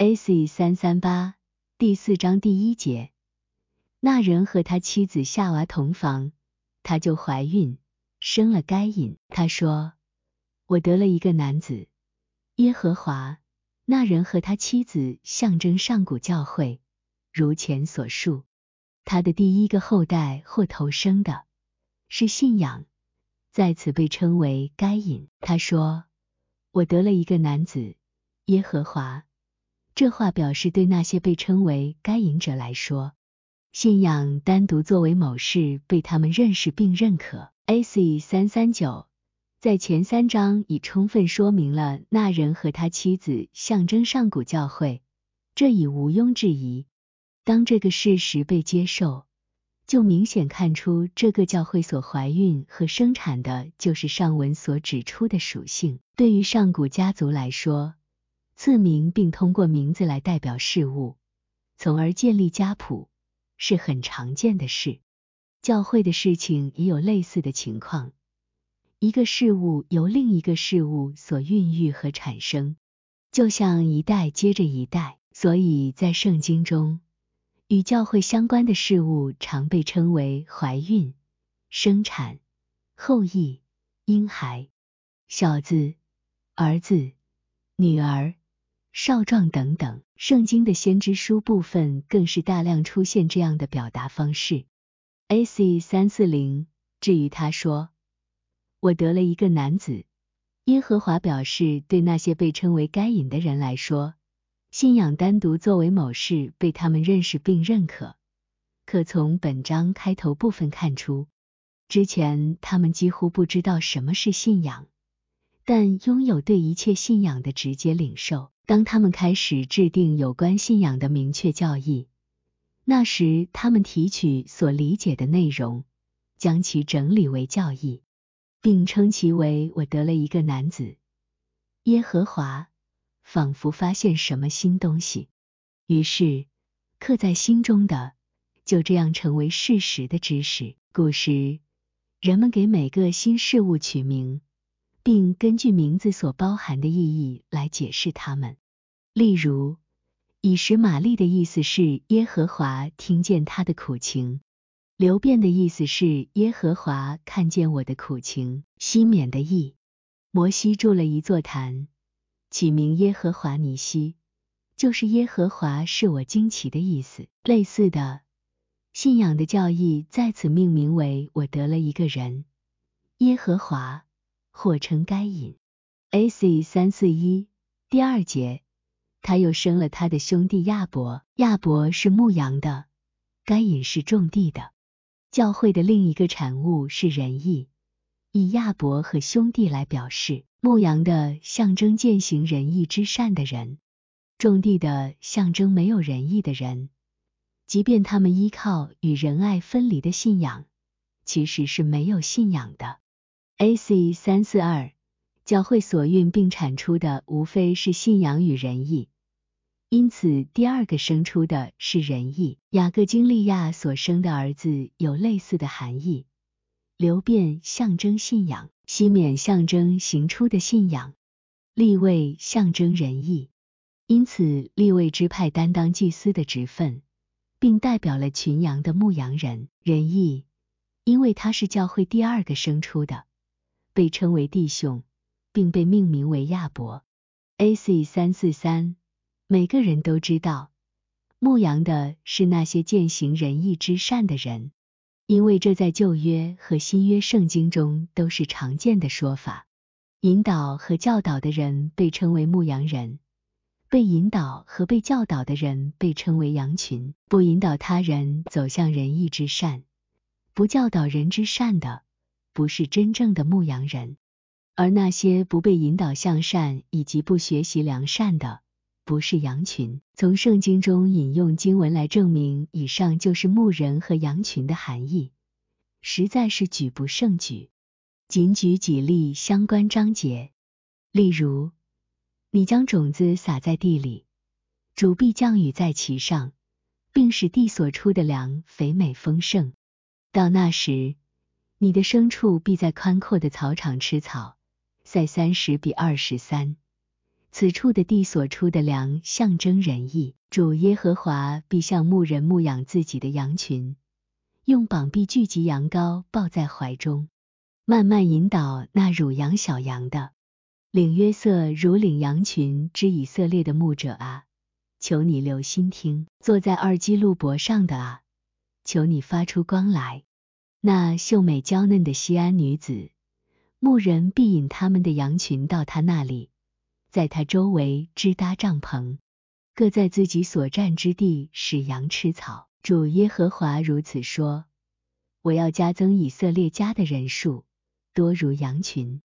A.C. 三三八第四章第一节，那人和他妻子夏娃同房，他就怀孕，生了该隐。他说：“我得了一个男子。”耶和华那人和他妻子象征上古教会，如前所述，他的第一个后代或头生的是信仰，在此被称为该隐。他说：“我得了一个男子。”耶和华。这话表示对那些被称为该隐者来说，信仰单独作为某事被他们认识并认可。A.C. 三三九在前三章已充分说明了那人和他妻子象征上古教会，这已毋庸置疑。当这个事实被接受，就明显看出这个教会所怀孕和生产的就是上文所指出的属性。对于上古家族来说，赐名并通过名字来代表事物，从而建立家谱，是很常见的事。教会的事情也有类似的情况，一个事物由另一个事物所孕育和产生，就像一代接着一代。所以在圣经中，与教会相关的事物常被称为怀孕、生产、后裔、婴孩、小子、儿子、女儿。少壮等等，圣经的先知书部分更是大量出现这样的表达方式。A.C. 三四零，至于他说：“我得了一个男子。”耶和华表示，对那些被称为该隐的人来说，信仰单独作为某事被他们认识并认可。可从本章开头部分看出，之前他们几乎不知道什么是信仰，但拥有对一切信仰的直接领受。当他们开始制定有关信仰的明确教义，那时他们提取所理解的内容，将其整理为教义，并称其为“我得了一个男子”。耶和华仿佛发现什么新东西，于是刻在心中的就这样成为事实的知识。古时人们给每个新事物取名。并根据名字所包含的意义来解释它们。例如，以实玛利的意思是耶和华听见他的苦情；流变的意思是耶和华看见我的苦情；西缅的意，摩西筑了一座坛，起名耶和华尼西，就是耶和华是我惊奇的意思。类似的，信仰的教义在此命名为我得了一个人，耶和华。或称该隐。A.C. 三四一第二节，他又生了他的兄弟亚伯。亚伯是牧羊的，该隐是种地的。教会的另一个产物是仁义，以亚伯和兄弟来表示。牧羊的象征践行仁义之善的人，种地的象征没有仁义的人。即便他们依靠与仁爱分离的信仰，其实是没有信仰的。A.C. 三四二，教会所孕并产出的无非是信仰与仁义，因此第二个生出的是仁义。雅各经利亚所生的儿子有类似的含义。流变象征信仰，西缅象征行出的信仰，立位象征仁义，因此立位支派担当祭司的职分，并代表了群羊的牧羊人。仁义，因为他是教会第二个生出的。被称为弟兄，并被命名为亚伯。A.C. 三四三，每个人都知道，牧羊的是那些践行仁义之善的人，因为这在旧约和新约圣经中都是常见的说法。引导和教导的人被称为牧羊人，被引导和被教导的人被称为羊群。不引导他人走向仁义之善，不教导人之善的。不是真正的牧羊人，而那些不被引导向善以及不学习良善的，不是羊群。从圣经中引用经文来证明以上就是牧人和羊群的含义，实在是举不胜举。仅举几例相关章节，例如，你将种子撒在地里，主必降雨在其上，并使地所出的粮肥美丰盛。到那时。你的牲畜必在宽阔的草场吃草，赛三十比二十三，此处的地所出的粮象征仁义，主耶和华必向牧人牧养自己的羊群，用膀臂聚集羊羔，抱在怀中，慢慢引导那乳羊小羊的。领约瑟如领羊群之以色列的牧者啊，求你留心听；坐在二基路伯上的啊，求你发出光来。那秀美娇嫩的西安女子，牧人必引他们的羊群到他那里，在他周围支搭帐篷，各在自己所占之地使羊吃草。主耶和华如此说：我要加增以色列家的人数，多如羊群。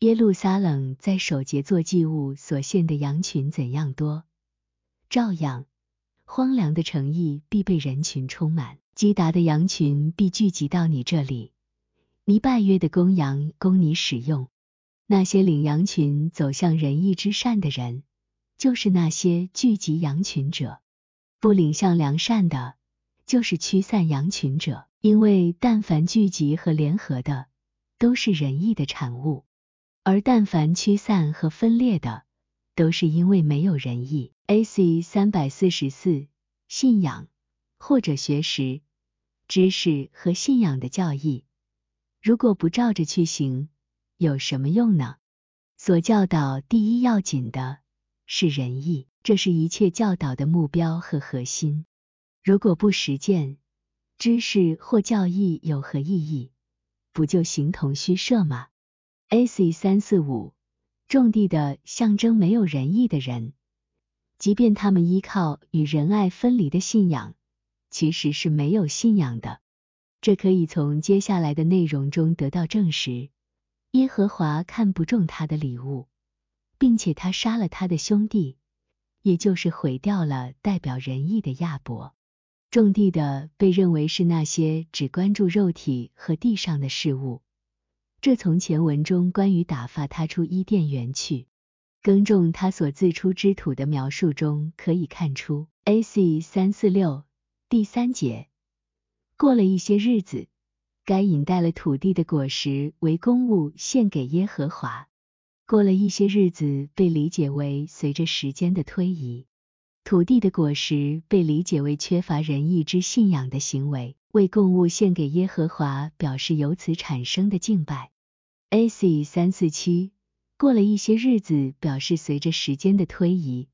耶路撒冷在守节做祭物所献的羊群怎样多，照样荒凉的城邑必被人群充满，基达的羊群必聚集到你这里，你拜约的公羊供你使用。那些领羊群走向仁义之善的人，就是那些聚集羊群者；不领向良善的，就是驱散羊群者。因为但凡聚集和联合的，都是仁义的产物。而但凡驱散和分裂的，都是因为没有仁义。A.C. 三百四十四，信仰或者学识、知识和信仰的教义，如果不照着去行，有什么用呢？所教导第一要紧的是仁义，这是一切教导的目标和核心。如果不实践，知识或教义有何意义？不就形同虚设吗？A.C. 三四五，种地的象征没有仁义的人，即便他们依靠与仁爱分离的信仰，其实是没有信仰的。这可以从接下来的内容中得到证实。耶和华看不中他的礼物，并且他杀了他的兄弟，也就是毁掉了代表仁义的亚伯。种地的被认为是那些只关注肉体和地上的事物。这从前文中关于打发他出伊甸园去耕种他所自出之土的描述中可以看出。A.C. 三四六第三节，过了一些日子，该隐带了土地的果实为公物献给耶和华。过了一些日子被理解为随着时间的推移，土地的果实被理解为缺乏仁义之信仰的行为。为供物献给耶和华，表示由此产生的敬拜。A.C. 三四七，过了一些日子，表示随着时间的推移，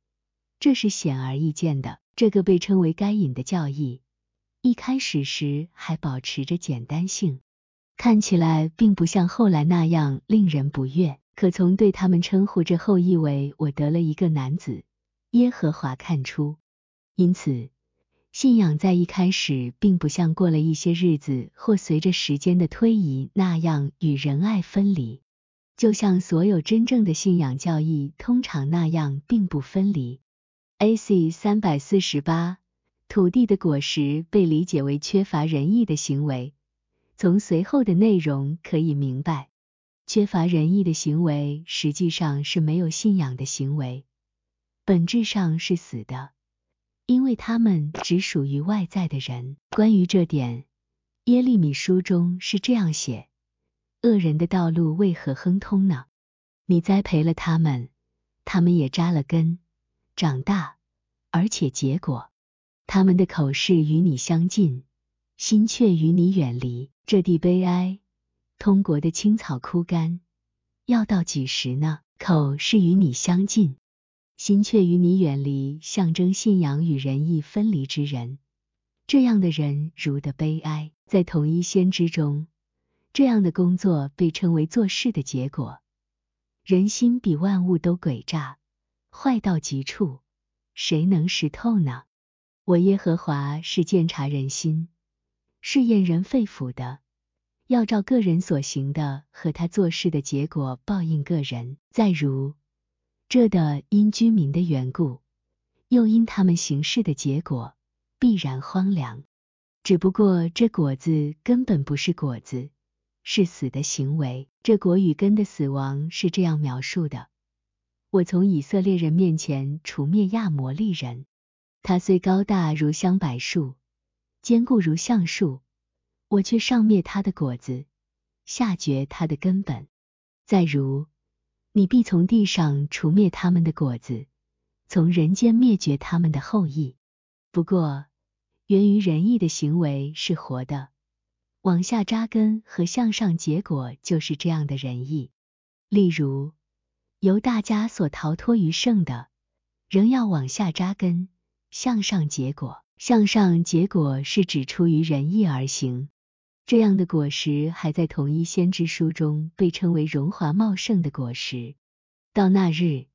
这是显而易见的。这个被称为该隐的教义，一开始时还保持着简单性，看起来并不像后来那样令人不悦。可从对他们称呼这后意为我得了一个男子耶和华看出，因此。信仰在一开始并不像过了一些日子或随着时间的推移那样与仁爱分离，就像所有真正的信仰教义通常那样并不分离。A.C. 三百四十八，土地的果实被理解为缺乏仁义的行为。从随后的内容可以明白，缺乏仁义的行为实际上是没有信仰的行为，本质上是死的。因为他们只属于外在的人。关于这点，耶利米书中是这样写：恶人的道路为何亨通呢？你栽培了他们，他们也扎了根，长大，而且结果。他们的口是与你相近，心却与你远离。这地悲哀，通国的青草枯干，要到几时呢？口是与你相近。心却与你远离，象征信仰与仁义分离之人，这样的人如的悲哀。在同一先知中，这样的工作被称为做事的结果。人心比万物都诡诈，坏到极处，谁能识透呢？我耶和华是鉴察人心、试验人肺腑的，要照个人所行的和他做事的结果报应个人。再如。这的因居民的缘故，又因他们行事的结果，必然荒凉。只不过这果子根本不是果子，是死的行为。这果与根的死亡是这样描述的：我从以色列人面前除灭亚摩利人，他虽高大如香柏树，坚固如橡树，我却上灭他的果子，下绝他的根本。再如。你必从地上除灭他们的果子，从人间灭绝他们的后裔。不过，源于仁义的行为是活的，往下扎根和向上结果就是这样的仁义。例如，由大家所逃脱于圣的，仍要往下扎根，向上结果。向上结果是指出于仁义而行。这样的果实还在同一先知书中被称为荣华茂盛的果实。到那日，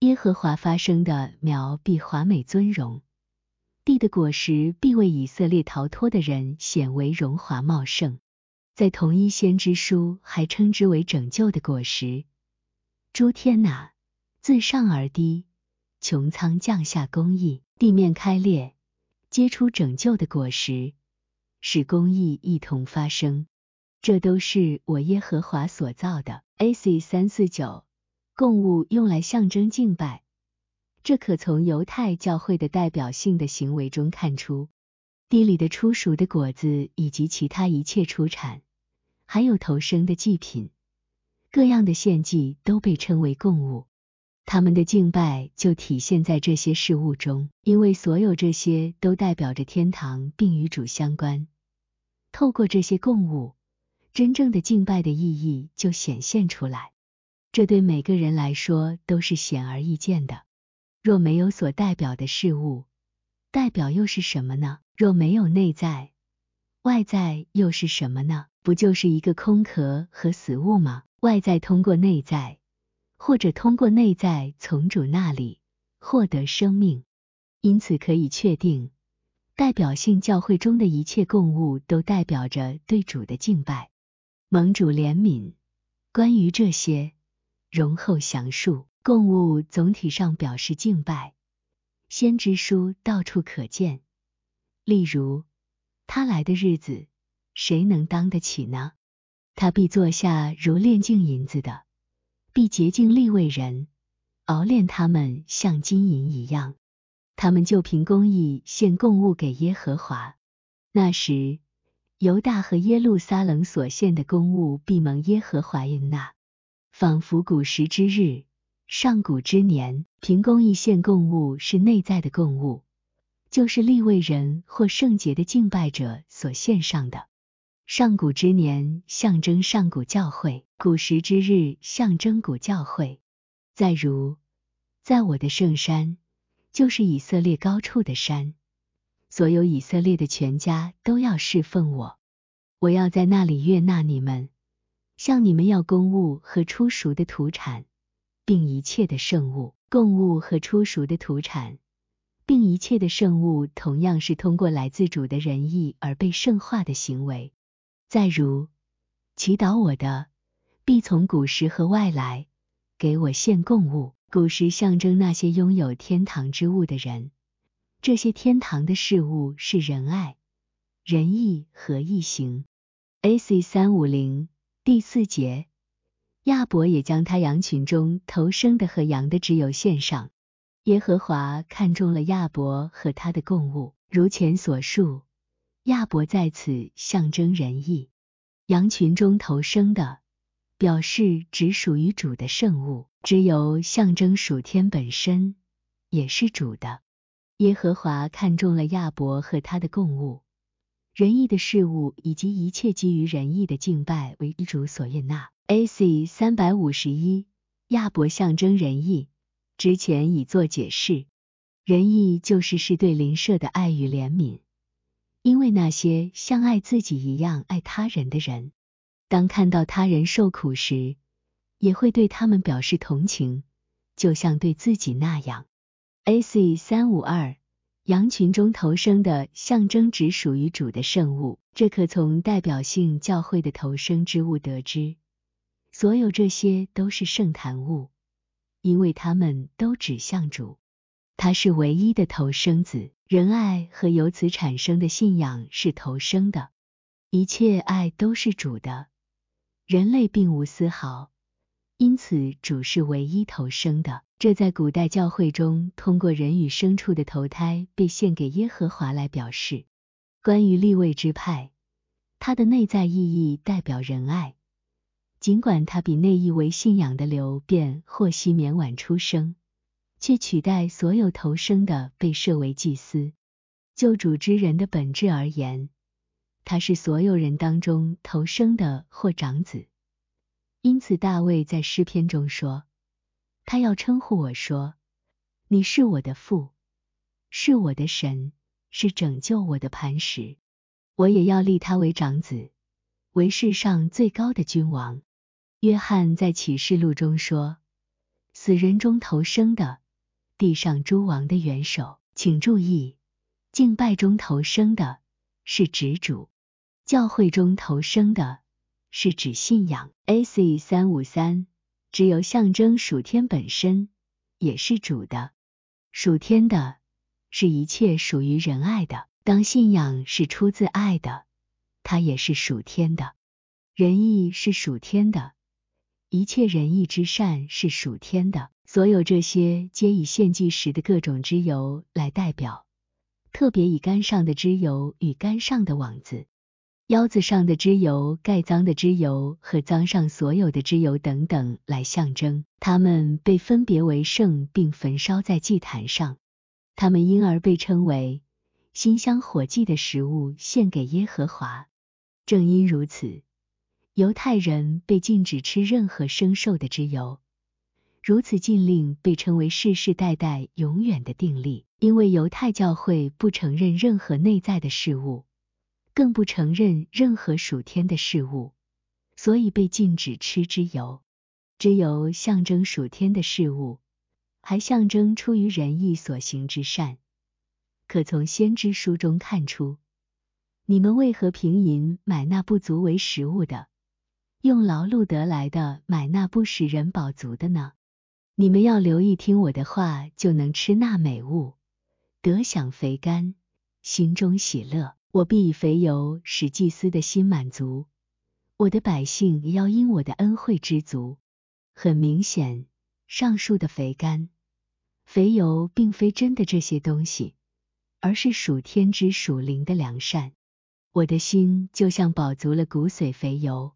耶和华发生的苗必华美尊荣，地的果实必为以色列逃脱的人显为荣华茂盛。在同一先知书还称之为拯救的果实。诸天哪，自上而低，穹苍降下公义，地面开裂，结出拯救的果实。使公义一同发生，这都是我耶和华所造的。A.C. 三四九，供物用来象征敬拜，这可从犹太教会的代表性的行为中看出。地里的初熟的果子以及其他一切出产，还有投生的祭品，各样的献祭都被称为供物。他们的敬拜就体现在这些事物中，因为所有这些都代表着天堂，并与主相关。透过这些供物，真正的敬拜的意义就显现出来。这对每个人来说都是显而易见的。若没有所代表的事物，代表又是什么呢？若没有内在，外在又是什么呢？不就是一个空壳和死物吗？外在通过内在，或者通过内在从主那里获得生命，因此可以确定。代表性教会中的一切供物都代表着对主的敬拜。蒙主怜悯，关于这些容后详述。供物总体上表示敬拜。先知书到处可见。例如，他来的日子，谁能当得起呢？他必坐下如炼净银子的，必洁净立位人，熬炼他们像金银一样。他们就凭公义献供物给耶和华。那时，犹大和耶路撒冷所献的供物必蒙耶和华应纳，仿佛古时之日，上古之年。凭公义献供物是内在的供物，就是立位人或圣洁的敬拜者所献上的。上古之年象征上古教会，古时之日象征古教会。再如，在我的圣山。就是以色列高处的山，所有以色列的全家都要侍奉我，我要在那里悦纳你们，向你们要公物和出熟的土产，并一切的圣物。供物和出熟的土产，并一切的圣物，同样是通过来自主的仁义而被圣化的行为。再如，祈祷我的，必从古时和外来，给我献供物。古时象征那些拥有天堂之物的人，这些天堂的事物是仁爱、仁义和义行。A.C. 三五零第四节，亚伯也将他羊群中头生的和羊的脂油献上。耶和华看中了亚伯和他的供物，如前所述，亚伯在此象征仁义，羊群中头生的。表示只属于主的圣物，只有象征属天本身，也是主的。耶和华看中了亚伯和他的供物，仁义的事物以及一切基于仁义的敬拜为主所悦纳。A.C. 三百五十一，亚伯象征仁义，之前已做解释，仁义就是是对邻舍的爱与怜悯，因为那些像爱自己一样爱他人的人。当看到他人受苦时，也会对他们表示同情，就像对自己那样。A.C. 三五二，羊群中投生的象征只属于主的圣物，这可从代表性教会的投生之物得知。所有这些都是圣坛物，因为他们都指向主，他是唯一的投生子。仁爱和由此产生的信仰是投生的，一切爱都是主的。人类并无丝毫，因此主是唯一投生的。这在古代教会中，通过人与牲畜的投胎被献给耶和华来表示。关于立位之派，它的内在意义代表仁爱，尽管它比内意为信仰的流变或西绵晚出生，却取代所有投生的被设为祭司。就主之人的本质而言，他是所有人当中投生的或长子。因此，大卫在诗篇中说：“他要称呼我说，你是我的父，是我的神，是拯救我的磐石。我也要立他为长子，为世上最高的君王。”约翰在启示录中说：“死人中投生的，地上诸王的元首，请注意，敬拜中投生的是指主，教会中投生的是指信仰。A.C. 三五三，只有象征属天本身，也是主的。属天的是一切属于仁爱的，当信仰是出自爱的，它也是属天的。仁义是属天的。”一切仁义之善是属天的，所有这些皆以献祭时的各种脂油来代表，特别以肝上的脂油与肝上的网子、腰子上的脂油、盖脏的脂油和脏上所有的脂油等等来象征。它们被分别为圣，并焚烧在祭坛上，它们因而被称为馨香火祭的食物，献给耶和华。正因如此。犹太人被禁止吃任何生兽的脂油，如此禁令被称为世世代代永远的定例。因为犹太教会不承认任何内在的事物，更不承认任何属天的事物，所以被禁止吃脂油。脂油象征属天的事物，还象征出于仁义所行之善。可从先知书中看出，你们为何平银买那不足为食物的？用劳碌得来的买那不使人饱足的呢？你们要留意听我的话，就能吃那美物，得享肥甘，心中喜乐。我必以肥油使祭司的心满足，我的百姓要因我的恩惠知足。很明显，上述的肥甘、肥油并非真的这些东西，而是属天之属灵的良善。我的心就像饱足了骨髓肥油。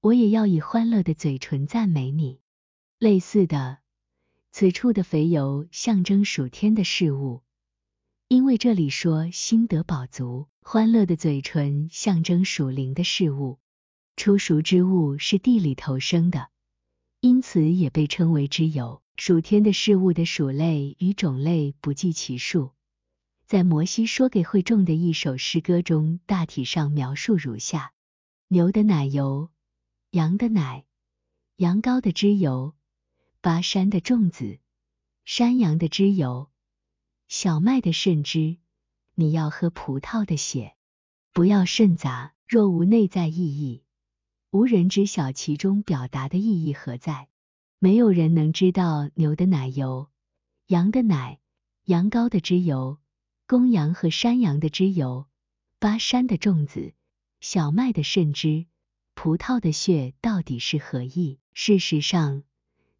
我也要以欢乐的嘴唇赞美你。类似的，此处的肥油象征属天的事物，因为这里说心得饱足；欢乐的嘴唇象征属灵的事物。出熟之物是地里头生的，因此也被称为之油。属天的事物的属类与种类不计其数，在摩西说给会众的一首诗歌中，大体上描述如下：牛的奶油。羊的奶，羊羔的脂油，巴山的粽子，山羊的脂油，小麦的渗汁。你要喝葡萄的血，不要甚杂。若无内在意义，无人知晓其中表达的意义何在。没有人能知道牛的奶油、羊的奶、羊羔的脂油、公羊和山羊的脂油、巴山的粽子、小麦的渗汁。葡萄的血到底是何意？事实上，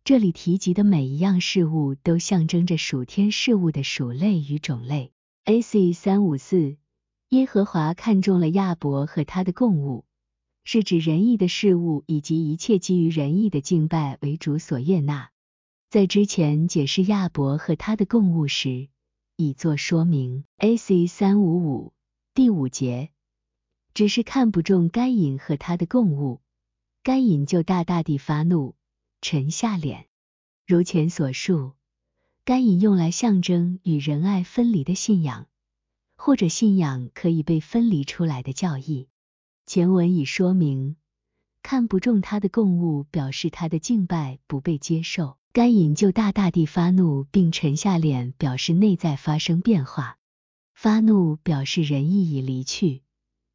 这里提及的每一样事物都象征着属天事物的属类与种类。A.C. 三五四，耶和华看中了亚伯和他的供物，是指仁义的事物以及一切基于仁义的敬拜为主所悦纳。在之前解释亚伯和他的供物时，已作说明。A.C. 三五五第五节。只是看不中该隐和他的供物，该隐就大大地发怒，沉下脸。如前所述，该隐用来象征与仁爱分离的信仰，或者信仰可以被分离出来的教义。前文已说明，看不中他的供物，表示他的敬拜不被接受。该隐就大大地发怒并沉下脸，表示内在发生变化。发怒表示仁义已离去。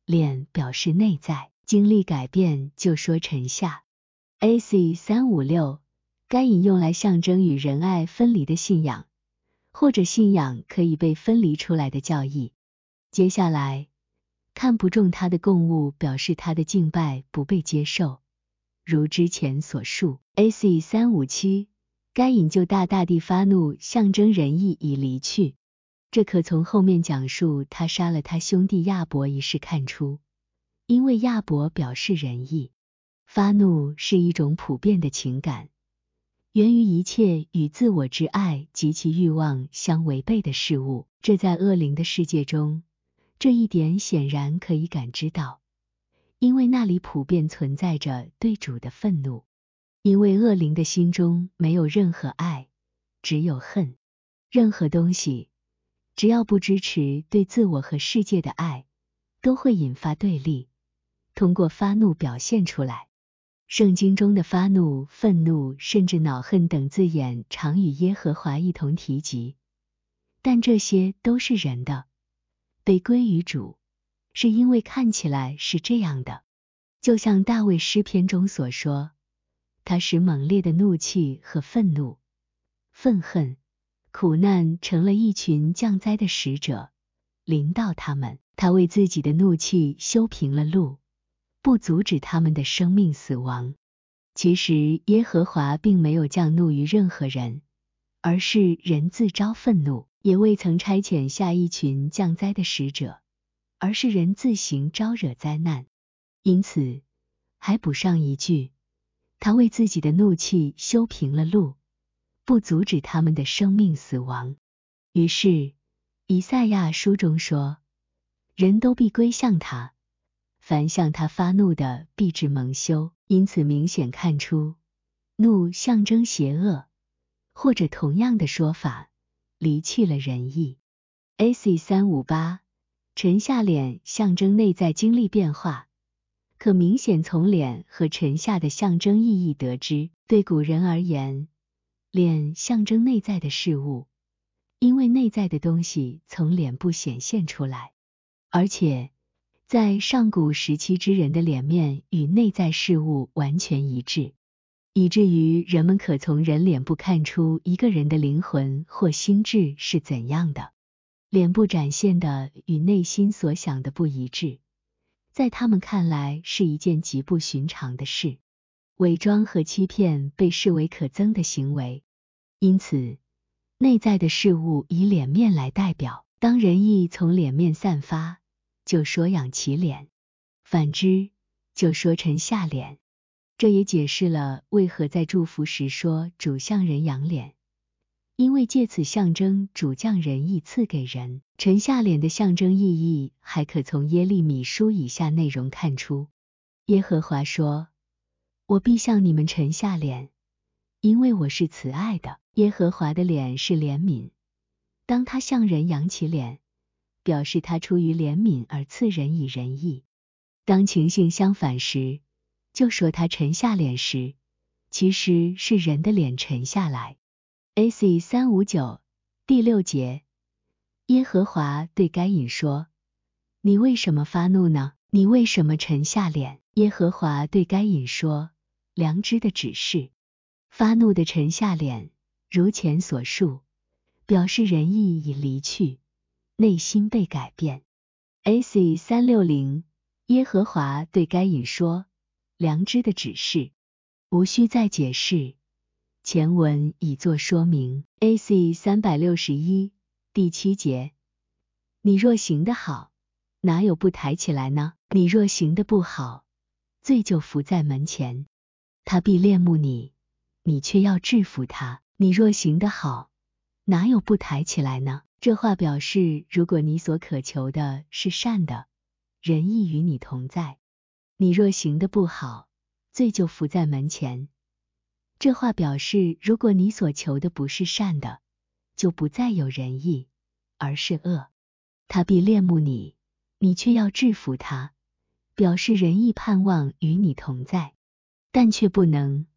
脸表示内在经历改变，就说沉下。A.C. 三五六，该引用来象征与仁爱分离的信仰，或者信仰可以被分离出来的教义。接下来，看不中他的供物，表示他的敬拜不被接受，如之前所述。A.C. 三五七，该引就大大地发怒，象征仁义已离去。这可从后面讲述他杀了他兄弟亚伯一事看出，因为亚伯表示仁义，发怒是一种普遍的情感，源于一切与自我之爱及其欲望相违背的事物。这在恶灵的世界中，这一点显然可以感知到，因为那里普遍存在着对主的愤怒。因为恶灵的心中没有任何爱，只有恨。任何东西，只要不支持对自我和世界的爱，都会引发对立，通过发怒表现出来。圣经中的发怒、愤怒，甚至恼恨等字眼，常与耶和华一同提及，但这些都是人的，被归于主，是因为看起来是这样的。就像大卫诗篇中所说，他使猛烈的怒气和愤怒、愤恨、苦难成了一群降灾的使者，临到他们。他为自己的怒气修平了路。不阻止他们的生命死亡。其实耶和华并没有降怒于任何人，而是人自招愤怒；也未曾差遣下一群降灾的使者，而是人自行招惹灾难。因此，还补上一句：他为自己的怒气修平了路，不阻止他们的生命死亡。于是，以赛亚书中说：人都必归向他。凡向他发怒的，必致蒙羞。因此，明显看出，怒象征邪恶，或者同样的说法，离弃了仁义。AC 三五八，沉下脸象征内在经历变化，可明显从脸和沉下的象征意义得知。对古人而言，脸象征内在的事物，因为内在的东西从脸部显现出来，而且。在上古时期之人的脸面与内在事物完全一致，以至于人们可从人脸部看出一个人的灵魂或心智是怎样的。脸部展现的与内心所想的不一致，在他们看来是一件极不寻常的事。伪装和欺骗被视为可憎的行为，因此内在的事物以脸面来代表。当仁义从脸面散发。就说养其脸，反之就说沉下脸。这也解释了为何在祝福时说主向人仰脸，因为借此象征主将仁义赐给人。沉下脸的象征意义，还可从耶利米书以下内容看出。耶和华说：“我必向你们沉下脸，因为我是慈爱的。”耶和华的脸是怜悯，当他向人扬起脸。表示他出于怜悯而赐人以仁义。当情形相反时，就说他沉下脸时，其实是人的脸沉下来。A.C. 三五九第六节，耶和华对该隐说：“你为什么发怒呢？你为什么沉下脸？”耶和华对该隐说：“良知的指示，发怒的沉下脸，如前所述，表示仁义已离去。”内心被改变。A.C. 三六零，耶和华对该隐说：“良知的指示，无需再解释，前文已作说明。”A.C. 三百六十一第七节，你若行得好，哪有不抬起来呢？你若行的不好，罪就伏在门前，他必恋慕你，你却要制服他。你若行得好，哪有不抬起来呢？这话表示，如果你所渴求的是善的，仁义与你同在；你若行的不好，罪就伏在门前。这话表示，如果你所求的不是善的，就不再有仁义，而是恶。他必恋慕你，你却要制服他，表示仁义盼望与你同在，但却不能，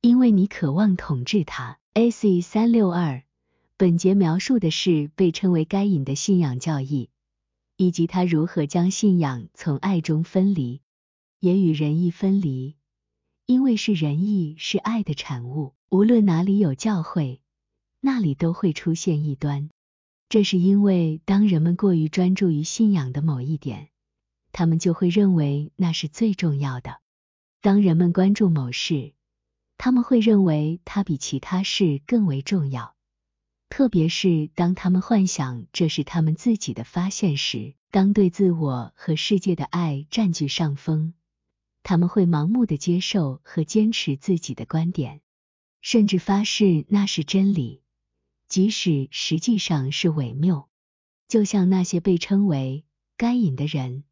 因为你渴望统治他。A.C. 三六二。本节描述的是被称为该隐的信仰教义，以及他如何将信仰从爱中分离，也与仁义分离，因为是仁义是爱的产物。无论哪里有教会，那里都会出现异端。这是因为当人们过于专注于信仰的某一点，他们就会认为那是最重要的。当人们关注某事，他们会认为它比其他事更为重要。特别是当他们幻想这是他们自己的发现时，当对自我和世界的爱占据上风，他们会盲目的接受和坚持自己的观点，甚至发誓那是真理，即使实际上是伪谬。就像那些被称为该隐的人，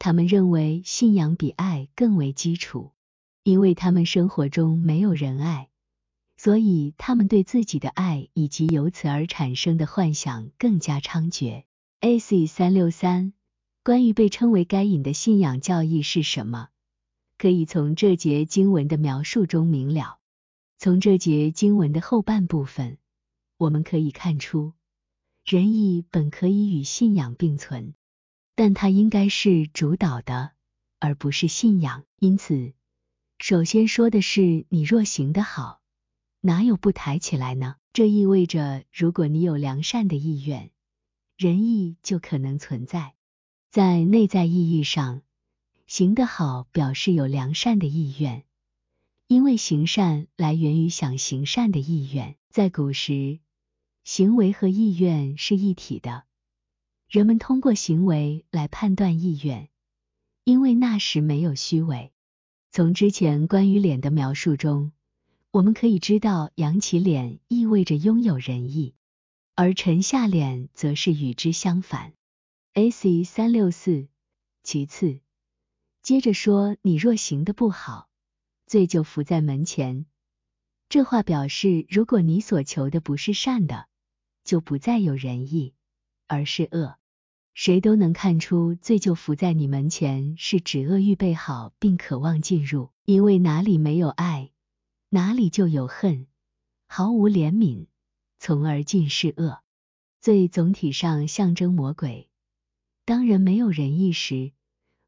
他们认为信仰比爱更为基础，因为他们生活中没有人爱，所以他们对自己的爱以及由此而产生的幻想更加猖獗。A.C. 三六三，关于被称为该隐的信仰教义是什么？可以从这节经文的描述中明了。从这节经文的后半部分，我们可以看出，仁义本可以与信仰并存，但它应该是主导的，而不是信仰。因此，首先说的是你若行得好，哪有不抬起来呢？这意味着，如果你有良善的意愿，仁义就可能存在。在内在意义上。行得好表示有良善的意愿，因为行善来源于想行善的意愿。在古时，行为和意愿是一体的，人们通过行为来判断意愿，因为那时没有虚伪。从之前关于脸的描述中，我们可以知道，扬起脸意味着拥有仁义，而沉下脸则是与之相反。A.C. 三六四，其次。接着说，你若行的不好，罪就伏在门前。这话表示，如果你所求的不是善的，就不再有仁义，而是恶。谁都能看出，罪就伏在你门前，是指恶预备好并渴望进入。因为哪里没有爱，哪里就有恨，毫无怜悯，从而尽是恶。罪总体上象征魔鬼。当人没有仁义时，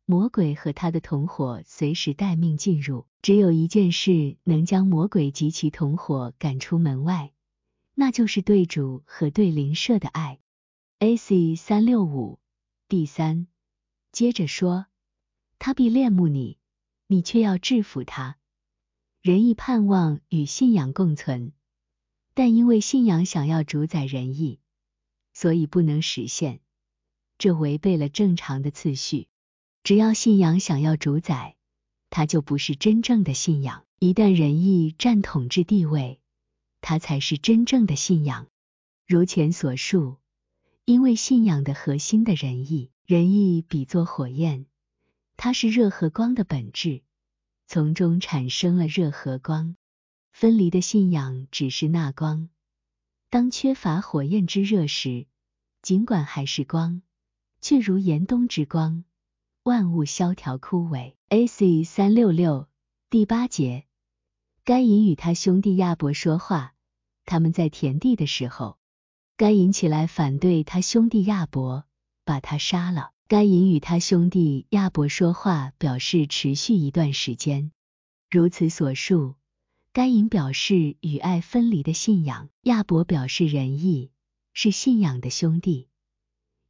魔鬼和他的同伙随时待命进入，只有一件事能将魔鬼及其同伙赶出门外，那就是对主和对邻舍的爱。A.C. 三六五第三，接着说，他必恋慕你，你却要制服他。仁义盼望与信仰共存，但因为信仰想要主宰仁义，所以不能实现，这违背了正常的次序。只要信仰想要主宰，它就不是真正的信仰。一旦仁义占统治地位，它才是真正的信仰。如前所述，因为信仰的核心的仁义，仁义比作火焰，它是热和光的本质，从中产生了热和光。分离的信仰只是那光，当缺乏火焰之热时，尽管还是光，却如严冬之光。万物萧条枯萎。A.C. 三六六第八节，该隐与他兄弟亚伯说话。他们在田地的时候，该隐起来反对他兄弟亚伯，把他杀了。该隐与他兄弟亚伯说话，表示持续一段时间。如此所述，该隐表示与爱分离的信仰，亚伯表示仁义，是信仰的兄弟。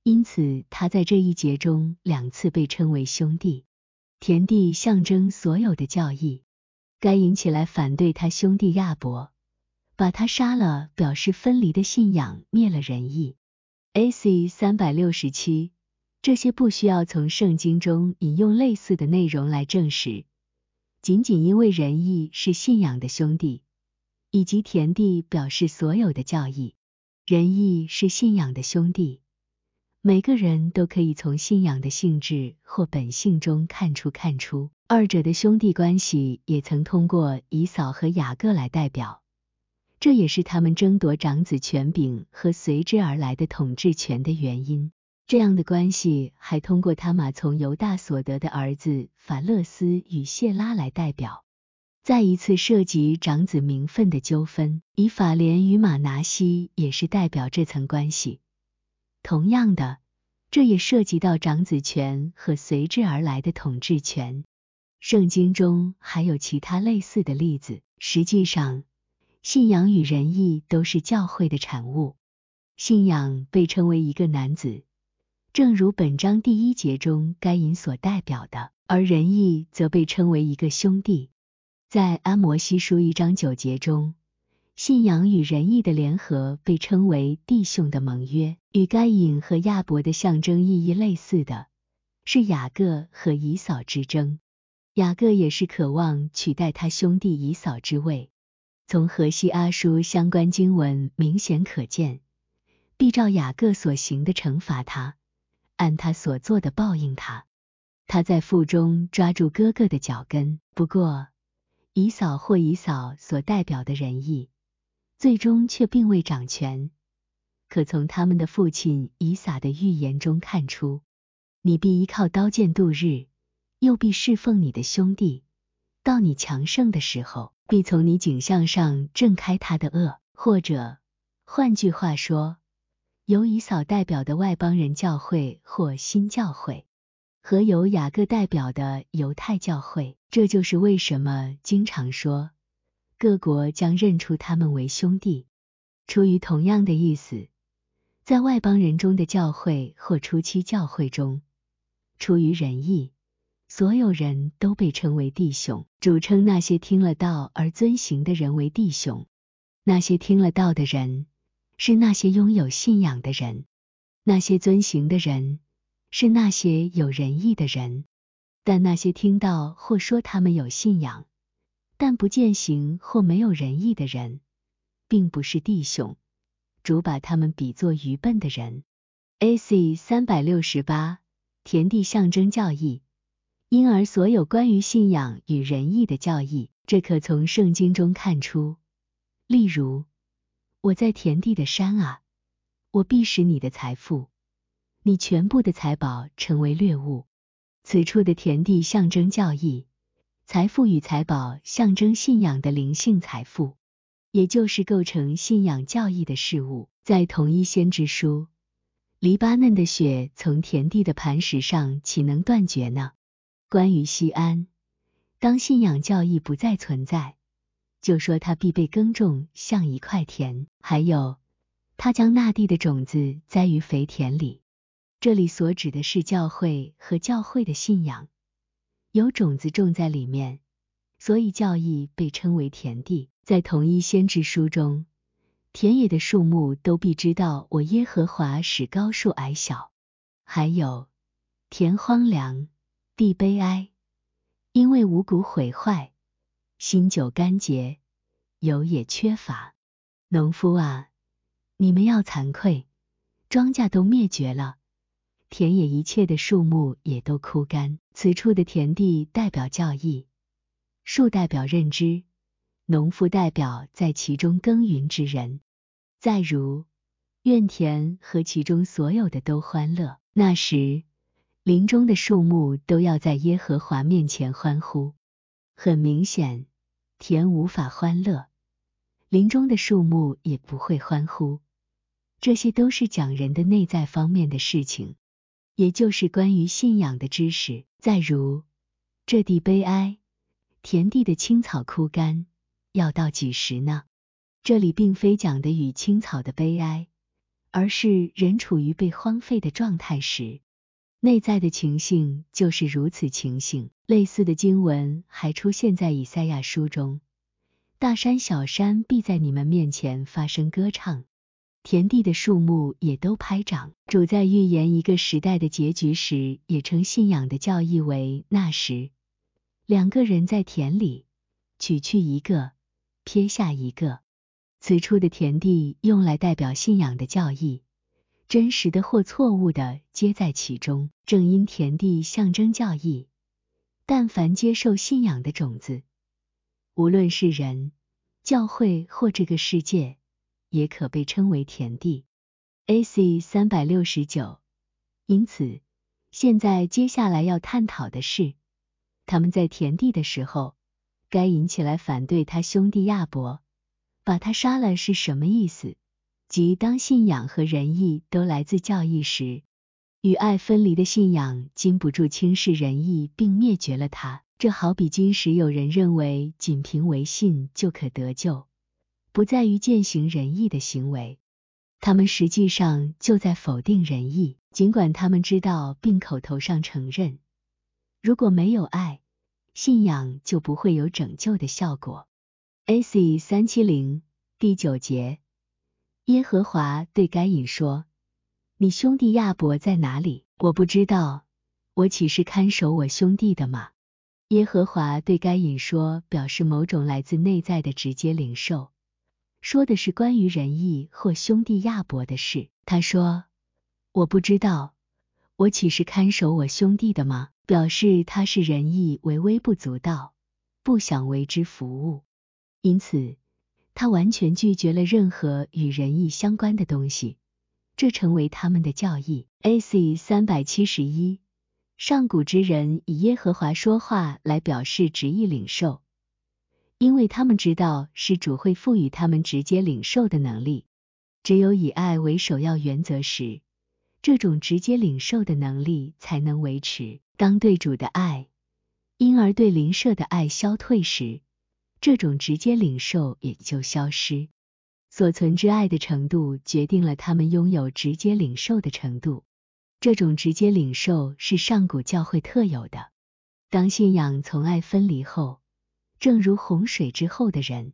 因此，他在这一节中两次被称为兄弟。田地象征所有的教义。该隐起来反对他兄弟亚伯，把他杀了，表示分离的信仰灭了仁义。A.C. 三百六十七，这些不需要从圣经中引用类似的内容来证实，仅仅因为仁义是信仰的兄弟，以及田地表示所有的教义，仁义是信仰的兄弟。每个人都可以从信仰的性质或本性中看出看出，二者的兄弟关系也曾通过以扫和雅各来代表，这也是他们争夺长子权柄和随之而来的统治权的原因。这样的关系还通过他玛从犹大所得的儿子法勒斯与谢拉来代表。再一次涉及长子名分的纠纷，以法莲与马拿西也是代表这层关系。同样的，这也涉及到长子权和随之而来的统治权。圣经中还有其他类似的例子。实际上，信仰与仁义都是教会的产物。信仰被称为一个男子，正如本章第一节中该隐所代表的；而仁义则被称为一个兄弟。在阿摩西书一章九节中。信仰与仁义的联合被称为弟兄的盟约，与该隐和亚伯的象征意义类似的是雅各和以扫之争。雅各也是渴望取代他兄弟以扫之位。从河西阿书相关经文明显可见，必照雅各所行的惩罚他，按他所做的报应他。他在腹中抓住哥哥的脚跟。不过，以扫或以扫所代表的仁义，最终却并未掌权。可从他们的父亲以撒的预言中看出，你必依靠刀剑度日，又必侍奉你的兄弟，到你强盛的时候，必从你景象上挣开他的恶。或者，换句话说，由以扫代表的外邦人教会或新教会，和由雅各代表的犹太教会，这就是为什么经常说各国将认出他们为兄弟，出于同样的意思。在外邦人中的教会或初期教会中，出于仁义，所有人都被称为弟兄。主称那些听了道而遵行的人为弟兄。那些听了道的人，是那些拥有信仰的人；那些遵行的人，是那些有仁义的人。但那些听到或说他们有信仰，但不践行或没有仁义的人，并不是弟兄。主把他们比作愚笨的人。A.C. 三百六十八，田地象征教义，因而所有关于信仰与仁义的教义，这可从圣经中看出。例如，我在田地的山啊，我必使你的财富，你全部的财宝成为掠物。此处的田地象征教义，财富与财宝象征信仰的灵性财富。也就是构成信仰教义的事物，在同一先知书，黎巴嫩的雪从田地的磐石上岂能断绝呢？关于西安，当信仰教义不再存在，就说他必被耕种，像一块田。还有，他将那地的种子栽于肥田里，这里所指的是教会和教会的信仰，有种子种在里面，所以教义被称为田地。在同一先知书中，田野的树木都必知道我耶和华使高树矮小。还有田荒凉，地悲哀，因为五谷毁坏，新酒干竭，油也缺乏。农夫啊，你们要惭愧，庄稼都灭绝了，田野一切的树木也都枯干。此处的田地代表教义，树代表认知。农夫代表在其中耕耘之人。再如，愿田和其中所有的都欢乐。那时，林中的树木都要在耶和华面前欢呼。很明显，田无法欢乐，林中的树木也不会欢呼。这些都是讲人的内在方面的事情，也就是关于信仰的知识。再如，这地悲哀，田地的青草枯干。要到几时呢？这里并非讲的与青草的悲哀，而是人处于被荒废的状态时，内在的情形就是如此情形。类似的经文还出现在以赛亚书中：大山小山必在你们面前发声歌唱，田地的树木也都拍掌。主在预言一个时代的结局时，也称信仰的教义为那时，两个人在田里取去一个。撇下一个，此处的田地用来代表信仰的教义，真实的或错误的皆在其中。正因田地象征教义，但凡接受信仰的种子，无论是人、教会或这个世界，也可被称为田地。A.C. 三百六十九。因此，现在接下来要探讨的是，他们在田地的时候。该引起来反对他兄弟亚伯，把他杀了是什么意思？即当信仰和仁义都来自教义时，与爱分离的信仰禁不住轻视仁义，并灭绝了他。这好比今时有人认为仅凭唯信就可得救，不在于践行仁义的行为，他们实际上就在否定仁义，尽管他们知道并口头上承认，如果没有爱。信仰就不会有拯救的效果。A.C. 三七零第九节，耶和华对该隐说：“你兄弟亚伯在哪里？我不知道，我岂是看守我兄弟的吗？耶和华对该隐说，表示某种来自内在的直接领受，说的是关于仁义或兄弟亚伯的事。他说：“我不知道，我岂是看守我兄弟的吗？”表示他是仁义为微不足道，不想为之服务，因此他完全拒绝了任何与仁义相关的东西，这成为他们的教义。A.C. 三百七十一。上古之人以耶和华说话来表示直意领受，因为他们知道是主会赋予他们直接领受的能力。只有以爱为首要原则时，这种直接领受的能力才能维持。当对主的爱，因而对邻舍的爱消退时，这种直接领受也就消失。所存之爱的程度决定了他们拥有直接领受的程度。这种直接领受是上古教会特有的。当信仰从爱分离后，正如洪水之后的人，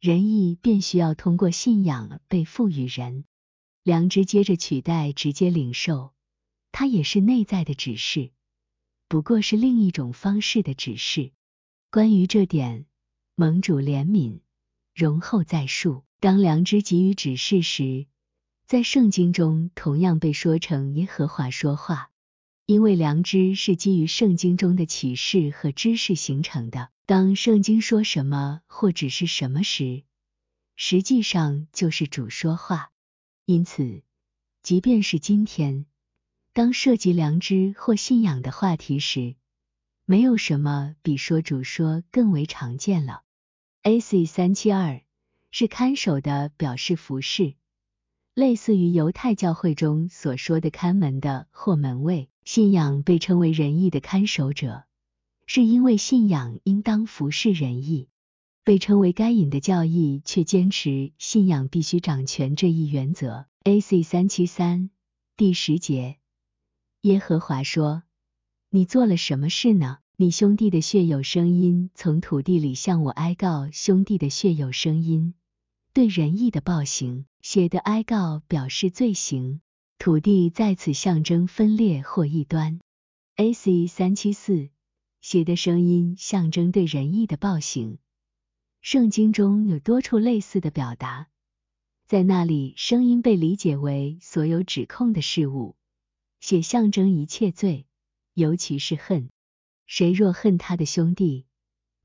仁义便需要通过信仰被赋予人。良知接着取代直接领受，它也是内在的指示，不过是另一种方式的指示。关于这点，盟主怜悯容后再述。当良知给予指示时。在圣经中同样被说成耶和华说话，因为良知是基于圣经中的启示和知识形成的。当圣经说什么或指示什么时，实际上就是主说话。因此，即便是今天，当涉及良知或信仰的话题时，没有什么比说主说更为常见了。A.C. 三七二是看守的表示服饰。类似于犹太教会中所说的看门的或门卫，信仰被称为仁义的看守者，是因为信仰应当服侍仁义。被称为该隐的教义却坚持信仰必须掌权这一原则。A.C. 三七三第十节，耶和华说：“你做了什么事呢？你兄弟的血有声音从土地里向我哀告，兄弟的血有声音。”对仁义的暴行写的哀告表示罪行，土地在此象征分裂或异端。A.C. 三七四写的声音象征对仁义的暴行。圣经中有多处类似的表达，在那里声音被理解为所有指控的事物，写象征一切罪，尤其是恨。谁若恨他的兄弟，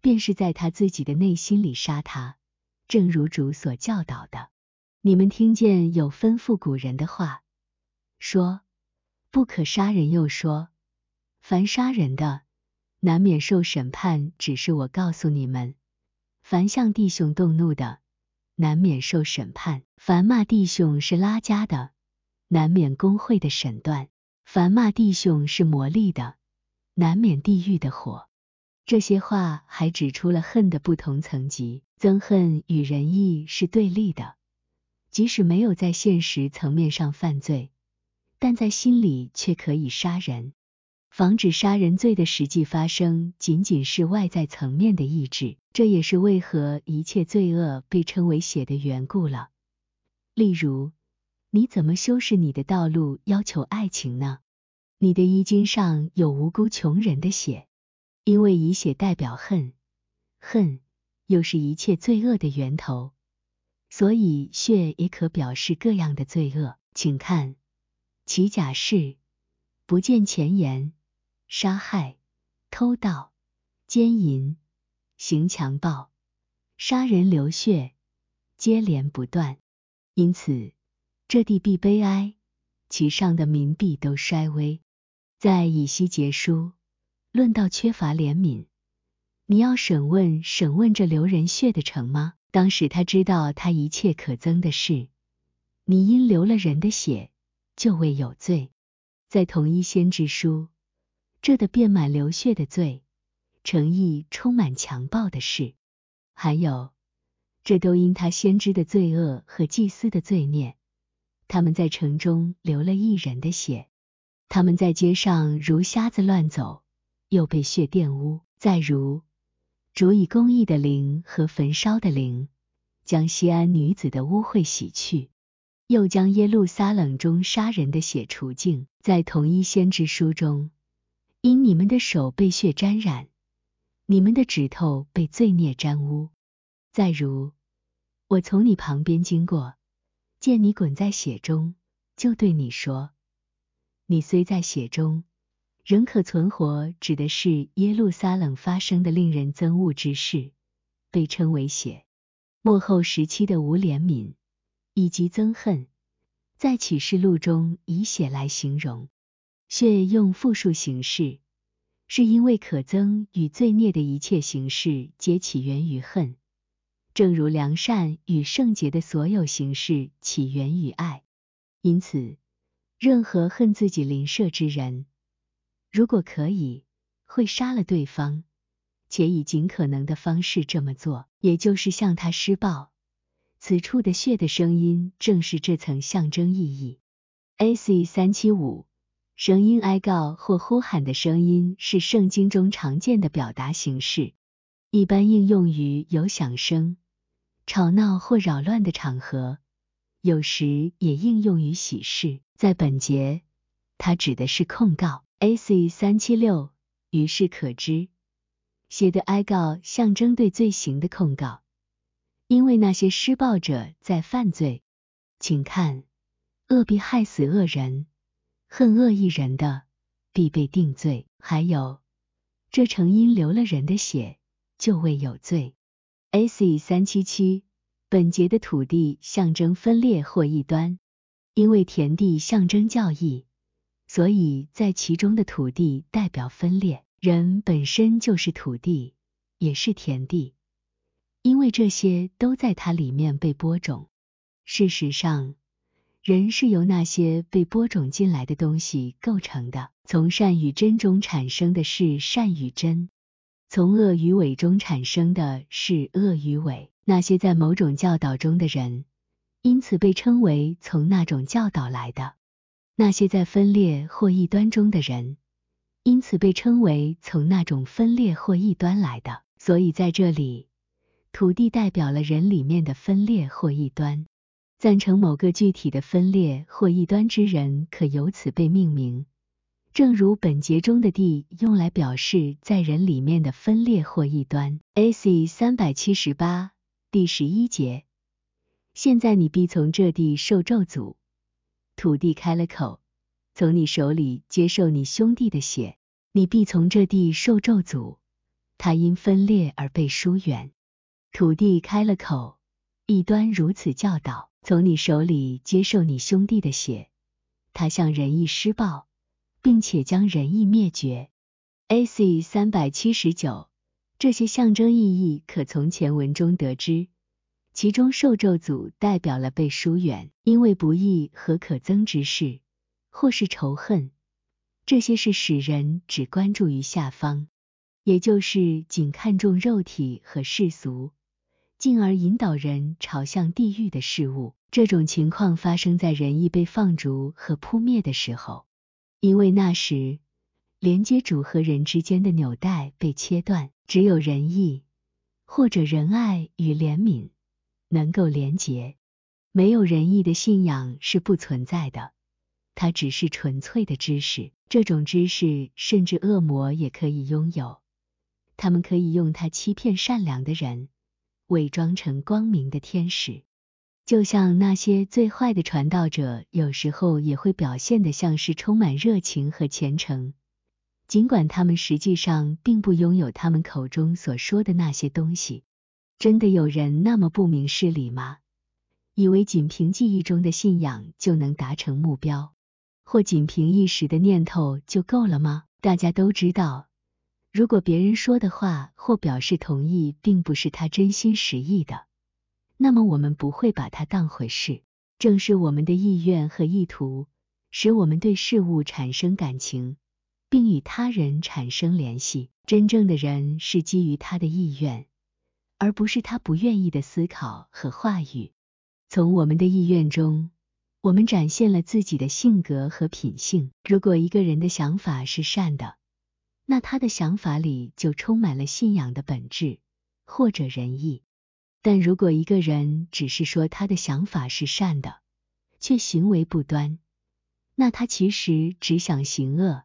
便是在他自己的内心里杀他。正如主所教导的，你们听见有吩咐古人的话，说不可杀人，又说凡杀人的难免受审判。只是我告诉你们，凡向弟兄动怒的难免受审判；凡骂弟兄是拉家的，难免工会的审断；凡骂弟兄是魔力的，难免地狱的火。这些话还指出了恨的不同层级，憎恨与仁义是对立的。即使没有在现实层面上犯罪，但在心里却可以杀人。防止杀人罪的实际发生，仅仅是外在层面的意志。这也是为何一切罪恶被称为血的缘故了。例如，你怎么修饰你的道路，要求爱情呢？你的衣襟上有无辜穷人的血。因为以血代表恨，恨又是一切罪恶的源头，所以血也可表示各样的罪恶。请看其假释：不见前言、杀害、偷盗、奸淫、行强暴、杀人流血，接连不断。因此，这地必悲哀，其上的民必都衰微。在以西结书。论到缺乏怜悯，你要审问审问这流人血的城吗？当时他知道他一切可憎的事，你因流了人的血，就未有罪。在同一先知书，这的遍满流血的罪，诚意充满强暴的事，还有这都因他先知的罪恶和祭司的罪孽，他们在城中流了一人的血，他们在街上如瞎子乱走。又被血玷污。再如，主以公义的灵和焚烧的灵，将西安女子的污秽洗去，又将耶路撒冷中杀人的血除净。在同一先知书中，因你们的手被血沾染，你们的指头被罪孽沾污。再如，我从你旁边经过，见你滚在血中，就对你说：你虽在血中，仍可存活。指的是耶路撒冷发生的令人憎恶之事，被称为血。末后时期的无怜悯以及憎恨，在启示录中以血来形容。血用复数形式。是因为可憎与罪孽的一切形式皆起源于恨，正如良善与圣洁的所有形式起源于爱。因此，任何恨自己邻舍之人，如果可以，会杀了对方，且以尽可能的方式这么做，也就是向他施暴。此处的血的声音，正是这层象征意义。A.C. 三七五。声音哀告或呼喊的声音是圣经中常见的表达形式，一般应用于有响声、吵闹或扰乱的场合，有时也应用于喜事。在本节，它指的是控告。A.C. 三七六，于是可知，写的哀告象征对罪行的控告，因为那些施暴者在犯罪。请看，恶必害死恶人。恨恶一人的，必被定罪。还有，这成因流了人的血，就未有罪。A.C. 三七七，本节的土地象征分裂或异端，因为田地象征教义，所以在其中的土地代表分裂。人本身就是土地，也是田地，因为这些都在它里面被播种。事实上。人是由那些被播种进来的东西构成的。从善与真中产生的是善与真，从恶与伪中产生的是恶与伪。那些在某种教导中的人，因此被称为从那种教导来的；那些在分裂或异端中的人，因此被称为从那种分裂或异端来的。所以在这里，土地代表了人里面的分裂或异端。赞成某个具体的分裂或异端之人，可由此被命名。正如本节中的地用来表示在人里面的分裂或异端。A.C. 三百七十八第十一节。现在你必从这地受咒诅。土地开了口，从你手里接受你兄弟的血。你必从这地受咒诅，他因分裂而被疏远。土地开了口，异端如此教导。从你手里接受你兄弟的血，他向仁义施暴，并且将仁义灭绝。A.C. 三百七十九，这些象征意义可从前文中得知。其中受咒诅代表了被疏远，因为不义和可憎之事，或是仇恨。这些是使人只关注于下方，也就是仅看重肉体和世俗。进而引导人朝向地狱的事物。这种情况发生在仁义被放逐和扑灭的时候，因为那时连接主和人之间的纽带被切断，只有仁义或者仁爱与怜悯能够连结。没有仁义的信仰是不存在的，它只是纯粹的知识。这种知识甚至恶魔也可以拥有，他们可以用它欺骗善良的人。伪装成光明的天使，就像那些最坏的传道者，有时候也会表现的像是充满热情和虔诚，尽管他们实际上并不拥有他们口中所说的那些东西。真的有人那么不明事理吗？以为仅凭记忆中的信仰就能达成目标，或仅凭一时的念头就够了吗？大家都知道。如果别人说的话或表示同意，并不是他真心实意的，那么我们不会把它当回事。正是我们的意愿和意图，使我们对事物产生感情，并与他人产生联系。真正的人是基于他的意愿，而不是他不愿意的思考和话语。从我们的意愿中，我们展现了自己的性格和品性。如果一个人的想法是善的，那他的想法里就充满了信仰的本质或者仁义。但如果一个人只是说他的想法是善的，却行为不端，那他其实只想行恶，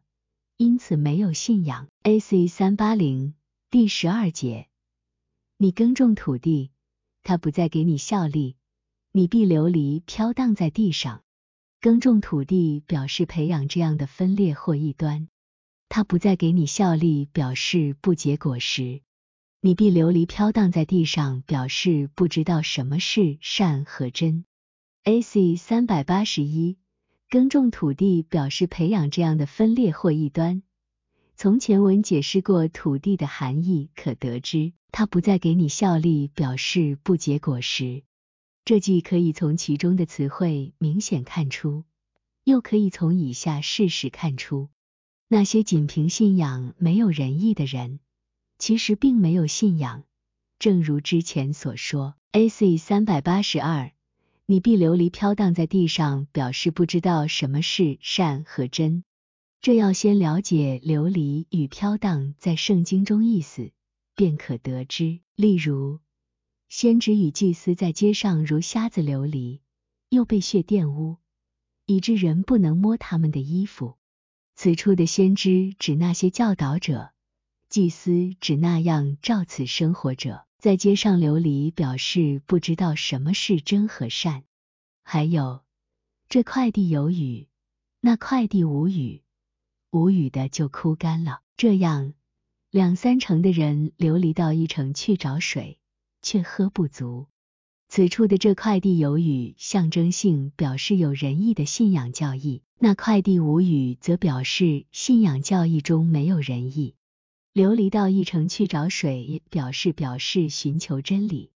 因此没有信仰。A.C. 三八零第十二节，你耕种土地，他不再给你效力，你必流离飘荡在地上。耕种土地表示培养这样的分裂或异端，他不再给你效力，表示不结果实。你必流离飘荡在地上，表示不知道什么是善和真。A.C. 三百八十一，耕种土地表示培养这样的分裂或异端。从前文解释过土地的含义，可得知它不再给你效力，表示不结果实。这既可以从其中的词汇明显看出，又可以从以下事实看出：那些仅凭信仰没有仁义的人，其实并没有信仰。正如之前所说，A.C. 三百八十二，你必流离飘荡在地上，表示不知道什么是善和真。这要先了解流离与飘荡在圣经中意思，便可得知。例如。先知与祭司在街上如瞎子流离，又被血玷污，以致人不能摸他们的衣服。此处的先知指那些教导者，祭司只那样照此生活者。在街上流离，表示不知道什么是真和善。还有，这块地有雨，那块地无雨，无雨的就枯干了。这样，两三成的人流离到一城去找水。却喝不足。此处的这块地有雨，象征性表示有仁义的信仰教义；那块地无雨，则表示信仰教义中没有仁义。流离到一城去找水，表示表示寻求真理。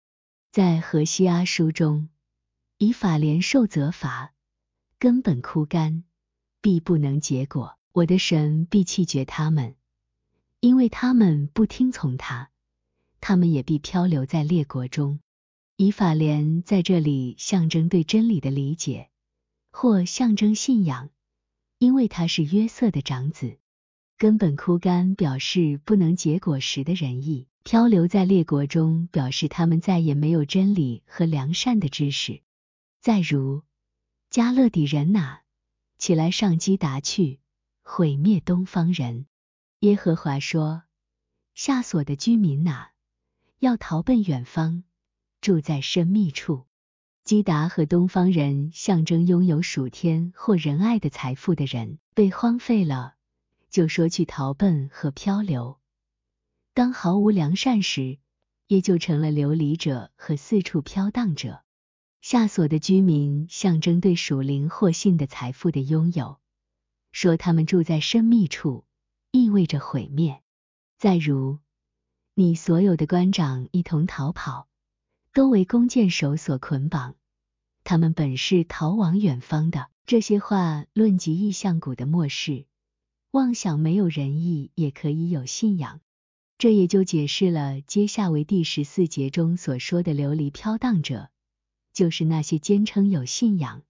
在河西阿书中，以法莲受责罚，根本枯干，必不能结果。我的神必弃绝他们，因为他们不听从他。他们也必漂流在列国中。以法莲在这里象征对真理的理解，或象征信仰，因为他是约瑟的长子。根本枯干表示不能结果实的仁义。漂流在列国中表示他们再也没有真理和良善的知识。再如加勒底人哪，起来上基达去，毁灭东方人。耶和华说：下所的居民哪。要逃奔远方，住在深密处。基达和东方人象征拥有属天或仁爱的财富的人，被荒废了，就说去逃奔和漂流。当毫无良善时，也就成了流离者和四处飘荡者。下所的居民象征对属灵或性的财富的拥有，说他们住在深密处，意味着毁灭。再如。你所有的官长一同逃跑，都为弓箭手所捆绑。他们本是逃往远方的。这些话论及意象谷的末世，妄想没有仁义也可以有信仰。这也就解释了接下为第十四节中所说的流离飘荡者，就是那些坚称有信仰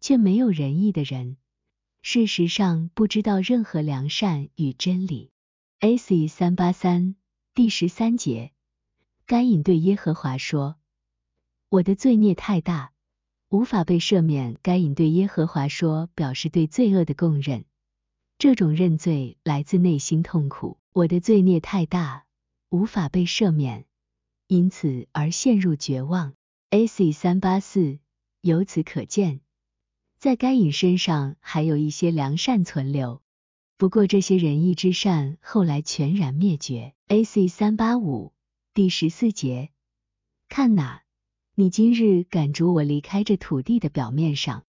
却没有仁义的人，事实上不知道任何良善与真理。A.C. 三八三。第十三节，该隐对耶和华说：“我的罪孽太大，无法被赦免。”该隐对耶和华说，表示对罪恶的供认。这种认罪来自内心痛苦。我的罪孽太大，无法被赦免，因此而陷入绝望。A.C. 三八四，由此可见，在该隐身上还有一些良善存留。不过这些仁义之善后来全然灭绝。A.C. 三八五第十四节，看哪，你今日赶逐我离开这土地的表面上，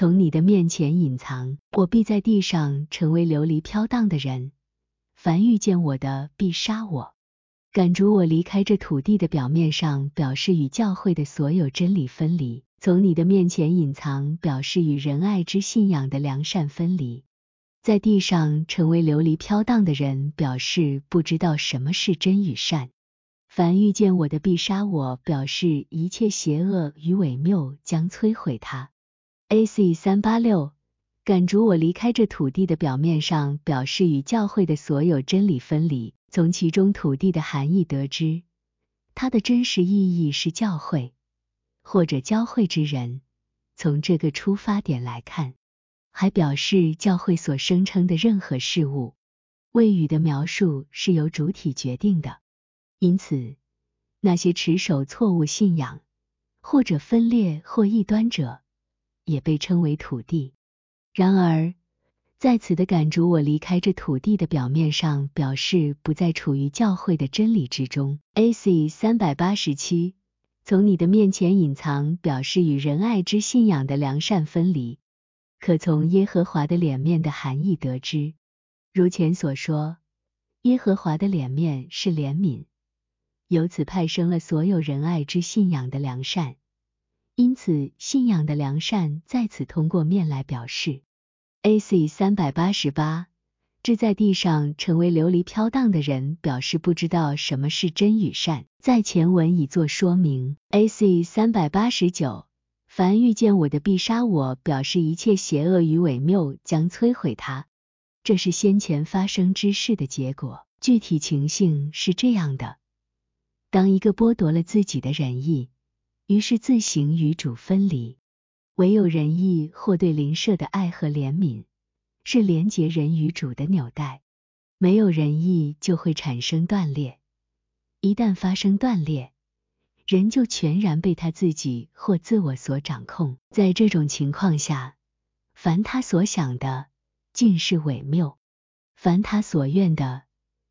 从你的面前隐藏，我必在地上成为流离飘荡的人。凡遇见我的，必杀我。赶逐我离开这土地的表面上，表示与教会的所有真理分离；从你的面前隐藏，表示与仁爱之信仰的良善分离。在地上成为流离飘荡的人，表示不知道什么是真与善。凡遇见我的必杀我，表示一切邪恶与伪谬将摧毁他。A.C. 三八六赶逐我离开这土地的表面上，表示与教会的所有真理分离。从其中土地的含义得知，它的真实意义是教会或者教会之人。从这个出发点来看。还表示教会所声称的任何事物，谓语的描述是由主体决定的，因此那些持守错误信仰或者分裂或异端者，也被称为土地。然而，在此的赶逐我离开这土地的表面上，表示不再处于教会的真理之中。A.C. 三百八十七，从你的面前隐藏，表示与仁爱之信仰的良善分离。可从耶和华的脸面的含义得知，如前所说，耶和华的脸面是怜悯，由此派生了所有仁爱之信仰的良善。因此，信仰的良善在此通过面来表示。A.C. 三百八十八，置在地上成为流离飘荡的人，表示不知道什么是真与善，在前文已作说明。A.C. 三百八十九，凡遇见我的必杀我，表示一切邪恶与伪谬将摧毁他，这是先前发生之事的结果。具体情形是这样的：当一个剥夺了自己的仁义。于是自行与主分离，唯有仁义或对邻舍的爱和怜悯，是连结人与主的纽带。没有仁义就会产生断裂，一旦发生断裂，人就全然被他自己或自我所掌控。在这种情况下，凡他所想的尽是伪谬，凡他所愿的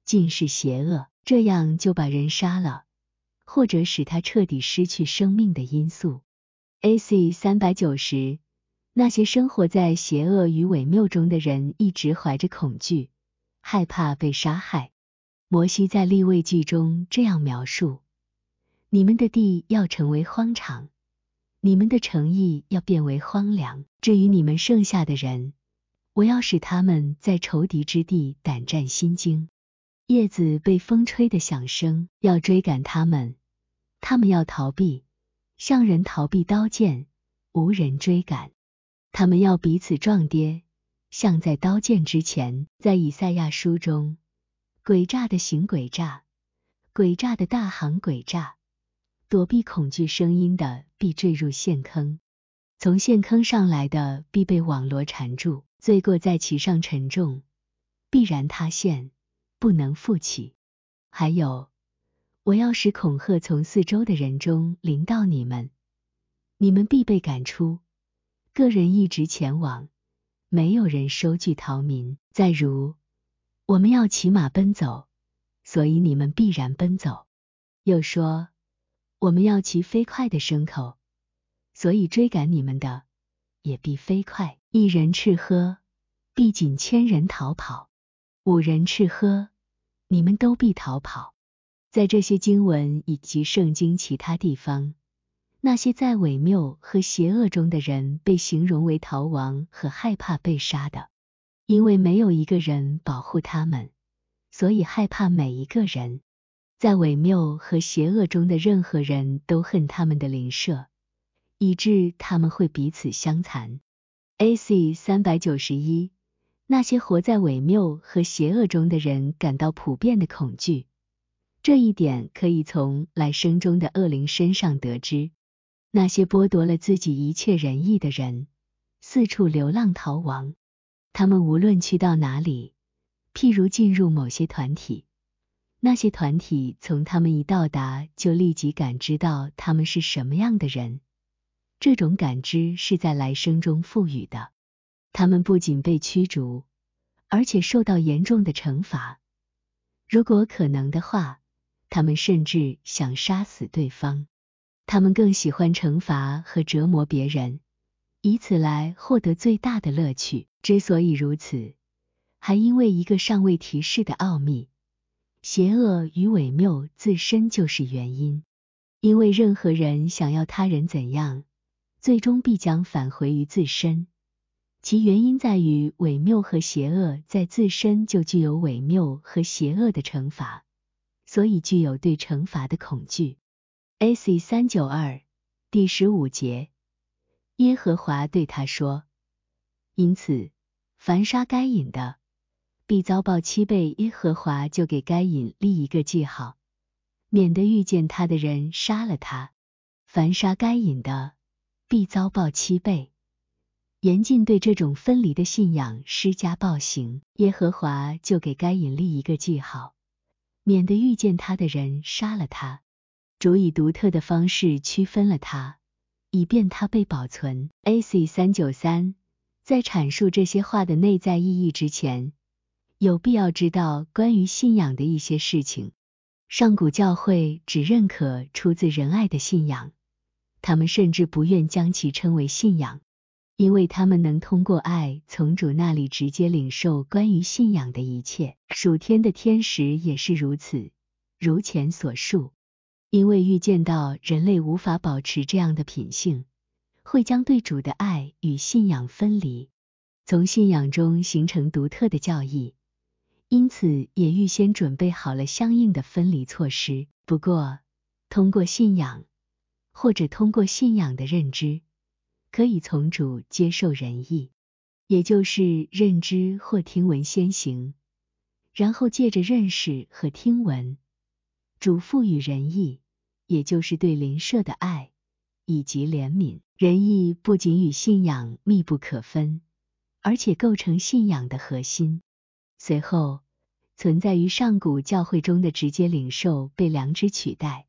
尽是邪恶，这样就把人杀了。或者使他彻底失去生命的因素。A.C. 三百九十，那些生活在邪恶与伪谬中的人，一直怀着恐惧，害怕被杀害。摩西在立位记中这样描述：你们的地要成为荒场，你们的诚意要变为荒凉。至于你们剩下的人，我要使他们在仇敌之地胆战心惊。叶子被风吹的响声，要追赶他们。他们要逃避，像人逃避刀剑，无人追赶。他们要彼此撞跌，像在刀剑之前。在以赛亚书中，诡诈的行诡诈，诡诈的大行诡诈，躲避恐惧声音的必坠入陷坑，从陷坑上来的必被网罗缠住，罪过在其上沉重，必然塌陷，不能复起。还有。我要使恐吓从四周的人中临到你们，你们必被赶出。个人一直前往，没有人收据逃民。再如，我们要骑马奔走，所以你们必然奔走。又说，我们要骑飞快的牲口，所以追赶你们的也必飞快。一人赤喝，必仅千人逃跑；五人赤喝，你们都必逃跑。在这些经文以及圣经其他地方，那些在伪谬和邪恶中的人被形容为逃亡和害怕被杀的，因为没有一个人保护他们，所以害怕每一个人。在伪谬和邪恶中的任何人都恨他们的邻舍，以致他们会彼此相残。A.C. 三百九十一，那些活在伪谬和邪恶中的人感到普遍的恐惧。这一点可以从来生中的恶灵身上得知。那些剥夺了自己一切仁义的人，四处流浪逃亡。他们无论去到哪里，譬如进入某些团体，那些团体从他们一到达就立即感知到他们是什么样的人。这种感知是在来生中赋予的。他们不仅被驱逐，而且受到严重的惩罚。如果可能的话。他们甚至想杀死对方，他们更喜欢惩罚和折磨别人，以此来获得最大的乐趣。之所以如此，还因为一个尚未提示的奥秘：邪恶与伪谬自身就是原因。因为任何人想要他人怎样，最终必将返回于自身。其原因在于伪谬和邪恶在自身就具有伪谬和邪恶的惩罚。所以具有对惩罚的恐惧。A.C. 三九二第十五节，耶和华对他说：“因此，凡杀该隐的，必遭报七倍。耶和华就给该隐立一个记号，免得遇见他的人杀了他。凡杀该隐的，必遭报七倍。严禁对这种分离的信仰施加暴行。耶和华就给该隐立一个记号，免得遇见他的人杀了他。主以独特的方式区分了他，以便他被保存。A.C. 三九三，在阐述这些话的内在意义之前，有必要知道关于信仰的一些事情。上古教会只认可出自仁爱的信仰，他们甚至不愿将其称为信仰。因为他们能通过爱从主那里直接领受关于信仰的一切，属天的天使也是如此。如前所述，因为预见到人类无法保持这样的品性，会将对主的爱与信仰分离，从信仰中形成独特的教义，因此也预先准备好了相应的分离措施。不过，通过信仰，或者通过信仰的认知。可以从主接受仁义，也就是认知或听闻先行，然后借着认识和听闻，主赋予仁义，也就是对邻舍的爱以及怜悯。仁义不仅与信仰密不可分，而且构成信仰的核心。随后，存在于上古教会中的直接领受被良知取代，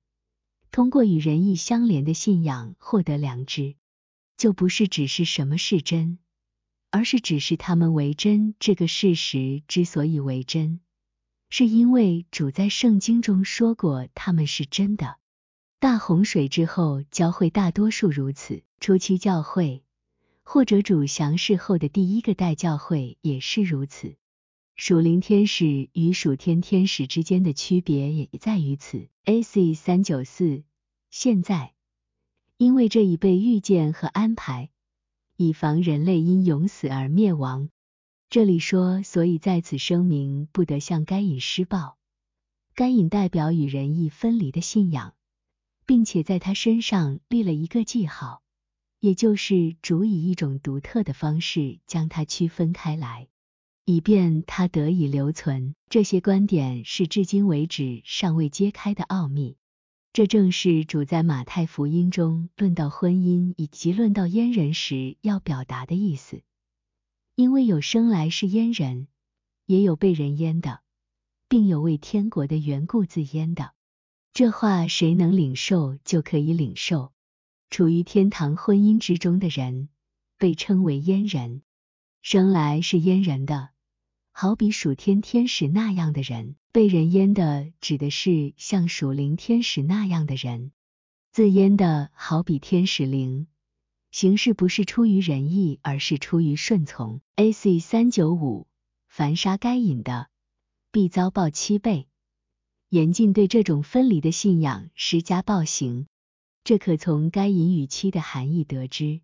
通过与仁义相连的信仰获得良知。就不是只是什么是真，而是只是他们为真。这个事实之所以为真，是因为主在圣经中说过他们是真的。大洪水之后，教会大多数如此；初期教会或者主降世后的第一个代教会也是如此。属灵天使与属天天使之间的区别也在于此。A.C. 三九四，现在。因为这已被预见和安排，以防人类因永死而灭亡。这里说，所以在此声明，不得向该隐施暴。该隐代表与仁义分离的信仰，并且在他身上立了一个记号，也就是主以一种独特的方式将它区分开来，以便它得以留存。这些观点是至今为止尚未揭开的奥秘。这正是主在马太福音中论到婚姻以及论到阉人时要表达的意思。因为有生来是阉人，也有被人阉的，并有为天国的缘故自阉的。这话谁能领受，就可以领受。处于天堂婚姻之中的人，被称为阉人，生来是阉人的。好比属天天使那样的人，被人阉的，指的是像属灵天使那样的人。自阉的好比天使灵，行事不是出于仁义，而是出于顺从。A.C. 三九五，凡杀该隐的，必遭报七倍。严禁对这种分离的信仰施加暴行。这可从该隐与妻的含义得知，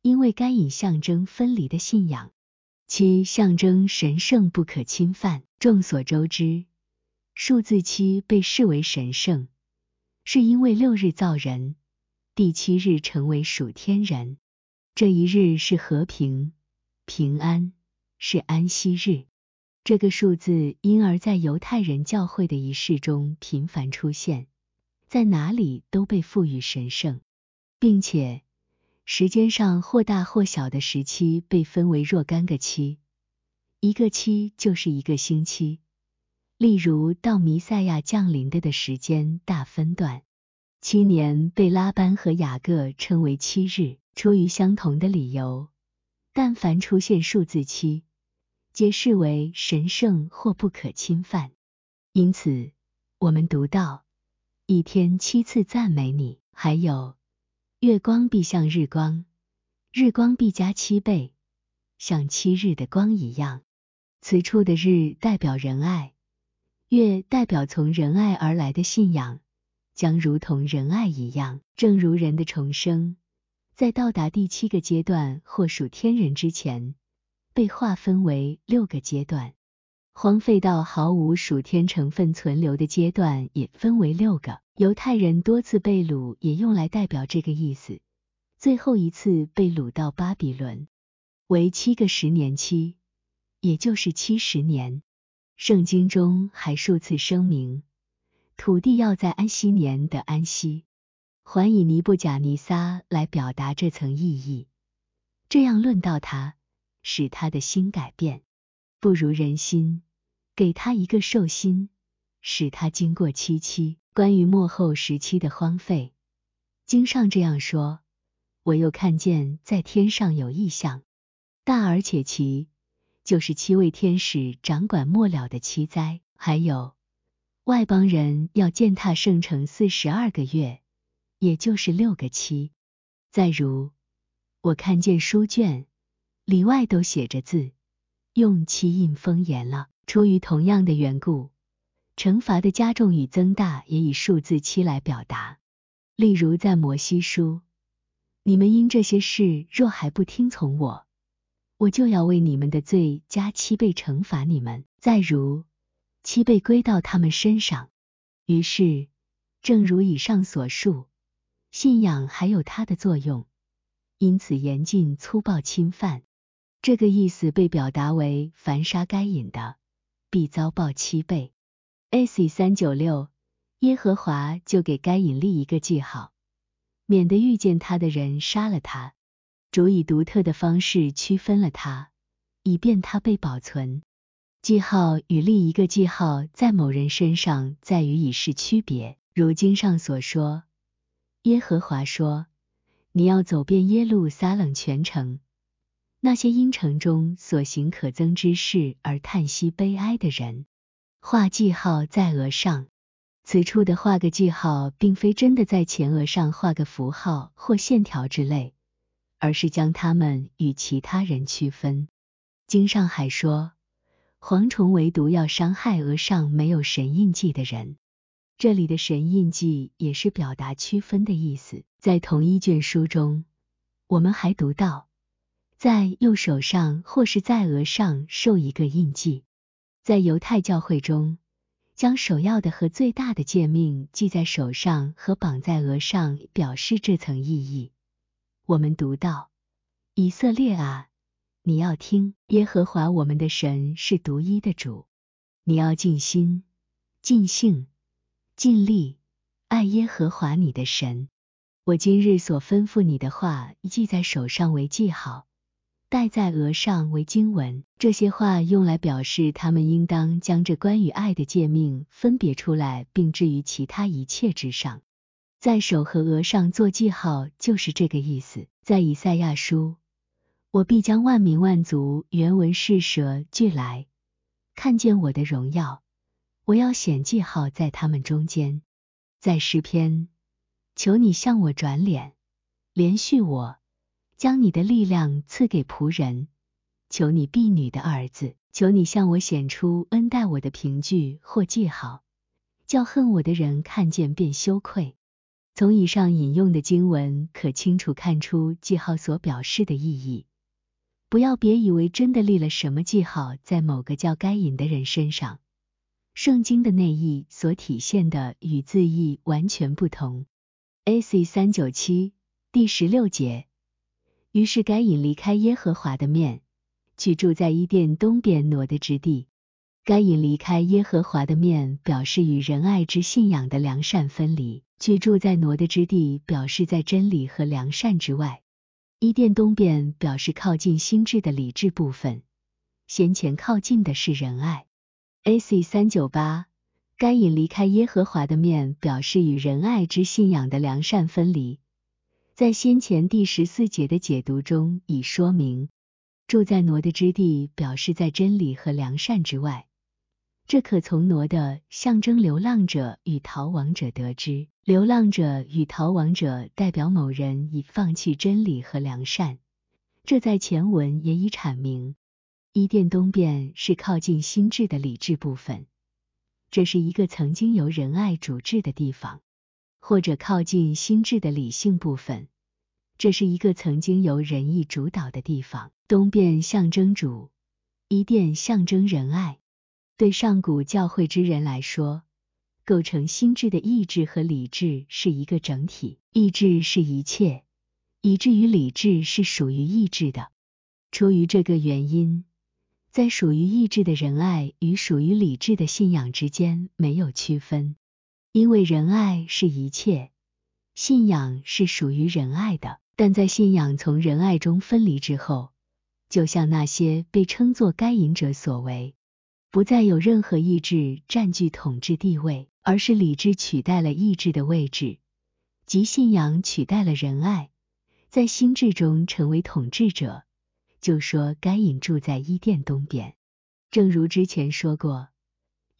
因为该隐象征分离的信仰。七象征神圣不可侵犯。众所周知，数字七被视为神圣，是因为六日造人，第七日成为属天人。这一日是和平、平安，是安息日。这个数字因而在犹太人教会的仪式中频繁出现，在哪里都被赋予神圣，并且。时间上或大或小的时期被分为若干个期，一个期就是一个星期。例如，到弥赛亚降临的的时间大分段，七年被拉班和雅各称为七日，出于相同的理由。但凡出现数字七，皆视为神圣或不可侵犯。因此，我们读到一天七次赞美你，还有。月光必像日光，日光必加七倍，像七日的光一样。此处的日代表仁爱，月代表从仁爱而来的信仰，将如同仁爱一样。正如人的重生，在到达第七个阶段或属天人之前，被划分为六个阶段。荒废到毫无属天成分存留的阶段也分为六个。犹太人多次被掳也用来代表这个意思。最后一次被掳到巴比伦为七个十年期，也就是七十年。圣经中还数次声明，土地要在安息年的安息，还以尼布甲尼撒来表达这层意义。这样论到他，使他的心改变，不如人心，给他一个寿心，使他经过七七。关于末后时期的荒废，经上这样说：我又看见在天上有异象，大而且奇，就是七位天使掌管末了的七灾，还有外邦人要践踏圣城四十二个月，也就是六个七。再如，我看见书卷里外都写着字，用漆印封严了。出于同样的缘故。惩罚的加重与增大也以数字七来表达。例如在摩西书，你们因这些事若还不听从我，我就要为你们的罪加七倍惩罚你们。再如七倍归到他们身上。于是，正如以上所述，信仰还有它的作用，因此严禁粗暴侵犯。这个意思被表达为：凡杀该隐的，必遭报七倍。A.C. 三九六，耶和华就给该隐立一个记号，免得遇见他的人杀了他。主以独特的方式区分了他，以便他被保存。记号与另一个记号在某人身上在于以示区别。如经上所说，耶和华说：“你要走遍耶路撒冷全城，那些因城中所行可憎之事而叹息悲哀的人。”画记号在额上，此处的画个记号，并非真的在前额上画个符号或线条之类，而是将他们与其他人区分。经上还说，蝗虫唯独要伤害额上没有神印记的人。这里的神印记也是表达区分的意思。在同一卷书中，我们还读到，在右手上或是在额上受一个印记。在犹太教会中，将首要的和最大的诫命系在手上和绑在额上，表示这层意义。我们读到：以色列啊，你要听，耶和华我们的神是独一的主，你要尽心、尽性、尽力爱耶和华你的神。我今日所吩咐你的话，记在手上为记号。戴在额上为经文，这些话用来表示他们应当将这关于爱的诫命分别出来，并置于其他一切之上。在手和额上做记号，就是这个意思。在以赛亚书，我必将万民万族原文是舍俱来，看见我的荣耀，我要显记号在他们中间。在诗篇，求你向我转脸，连续我。将你的力量赐给仆人，求你婢女的儿子，求你向我显出恩待我的凭据或记号，叫恨我的人看见便羞愧。从以上引用的经文可清楚看出记号所表示的意义。不要别以为真的立了什么记号在某个叫该隐的人身上，圣经的内意所体现的与字义完全不同。A.C. 三九七第十六节。于是该隐离开耶和华的面，去住在伊甸东边挪的之地。该隐离开耶和华的面，表示与仁爱之信仰的良善分离；居住在挪的之地，表示在真理和良善之外。伊甸东边表示靠近心智的理智部分，先前靠近的是仁爱。A.C. 三九八，该隐离开耶和华的面，表示与仁爱之信仰的良善分离。在先前第十四节的解读中已说明，住在挪的之地表示在真理和良善之外。这可从挪的象征流浪者与逃亡者得知。流浪者与逃亡者代表某人已放弃真理和良善，这在前文也已阐明。伊甸东边是靠近心智的理智部分，这是一个曾经由仁爱主治的地方。或者靠近心智的理性部分，这是一个曾经由仁义主导的地方。东边象征主，伊甸象征仁爱。对上古教会之人来说，构成心智的意志和理智是一个整体。意志是一切，以至于理智是属于意志的。出于这个原因，在属于意志的仁爱与属于理智的信仰之间没有区分。因为仁爱是一切，信仰是属于仁爱的。但在信仰从仁爱中分离之后，就像那些被称作该隐者所为，不再有任何意志占据统治地位，而是理智取代了意志的位置，即信仰取代了仁爱，在心智中成为统治者。就说该隐住在伊甸东边，正如之前说过，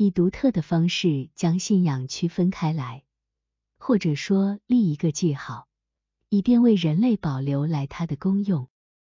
以独特的方式将信仰区分开来，或者说立一个记号，以便为人类保留来它的功用。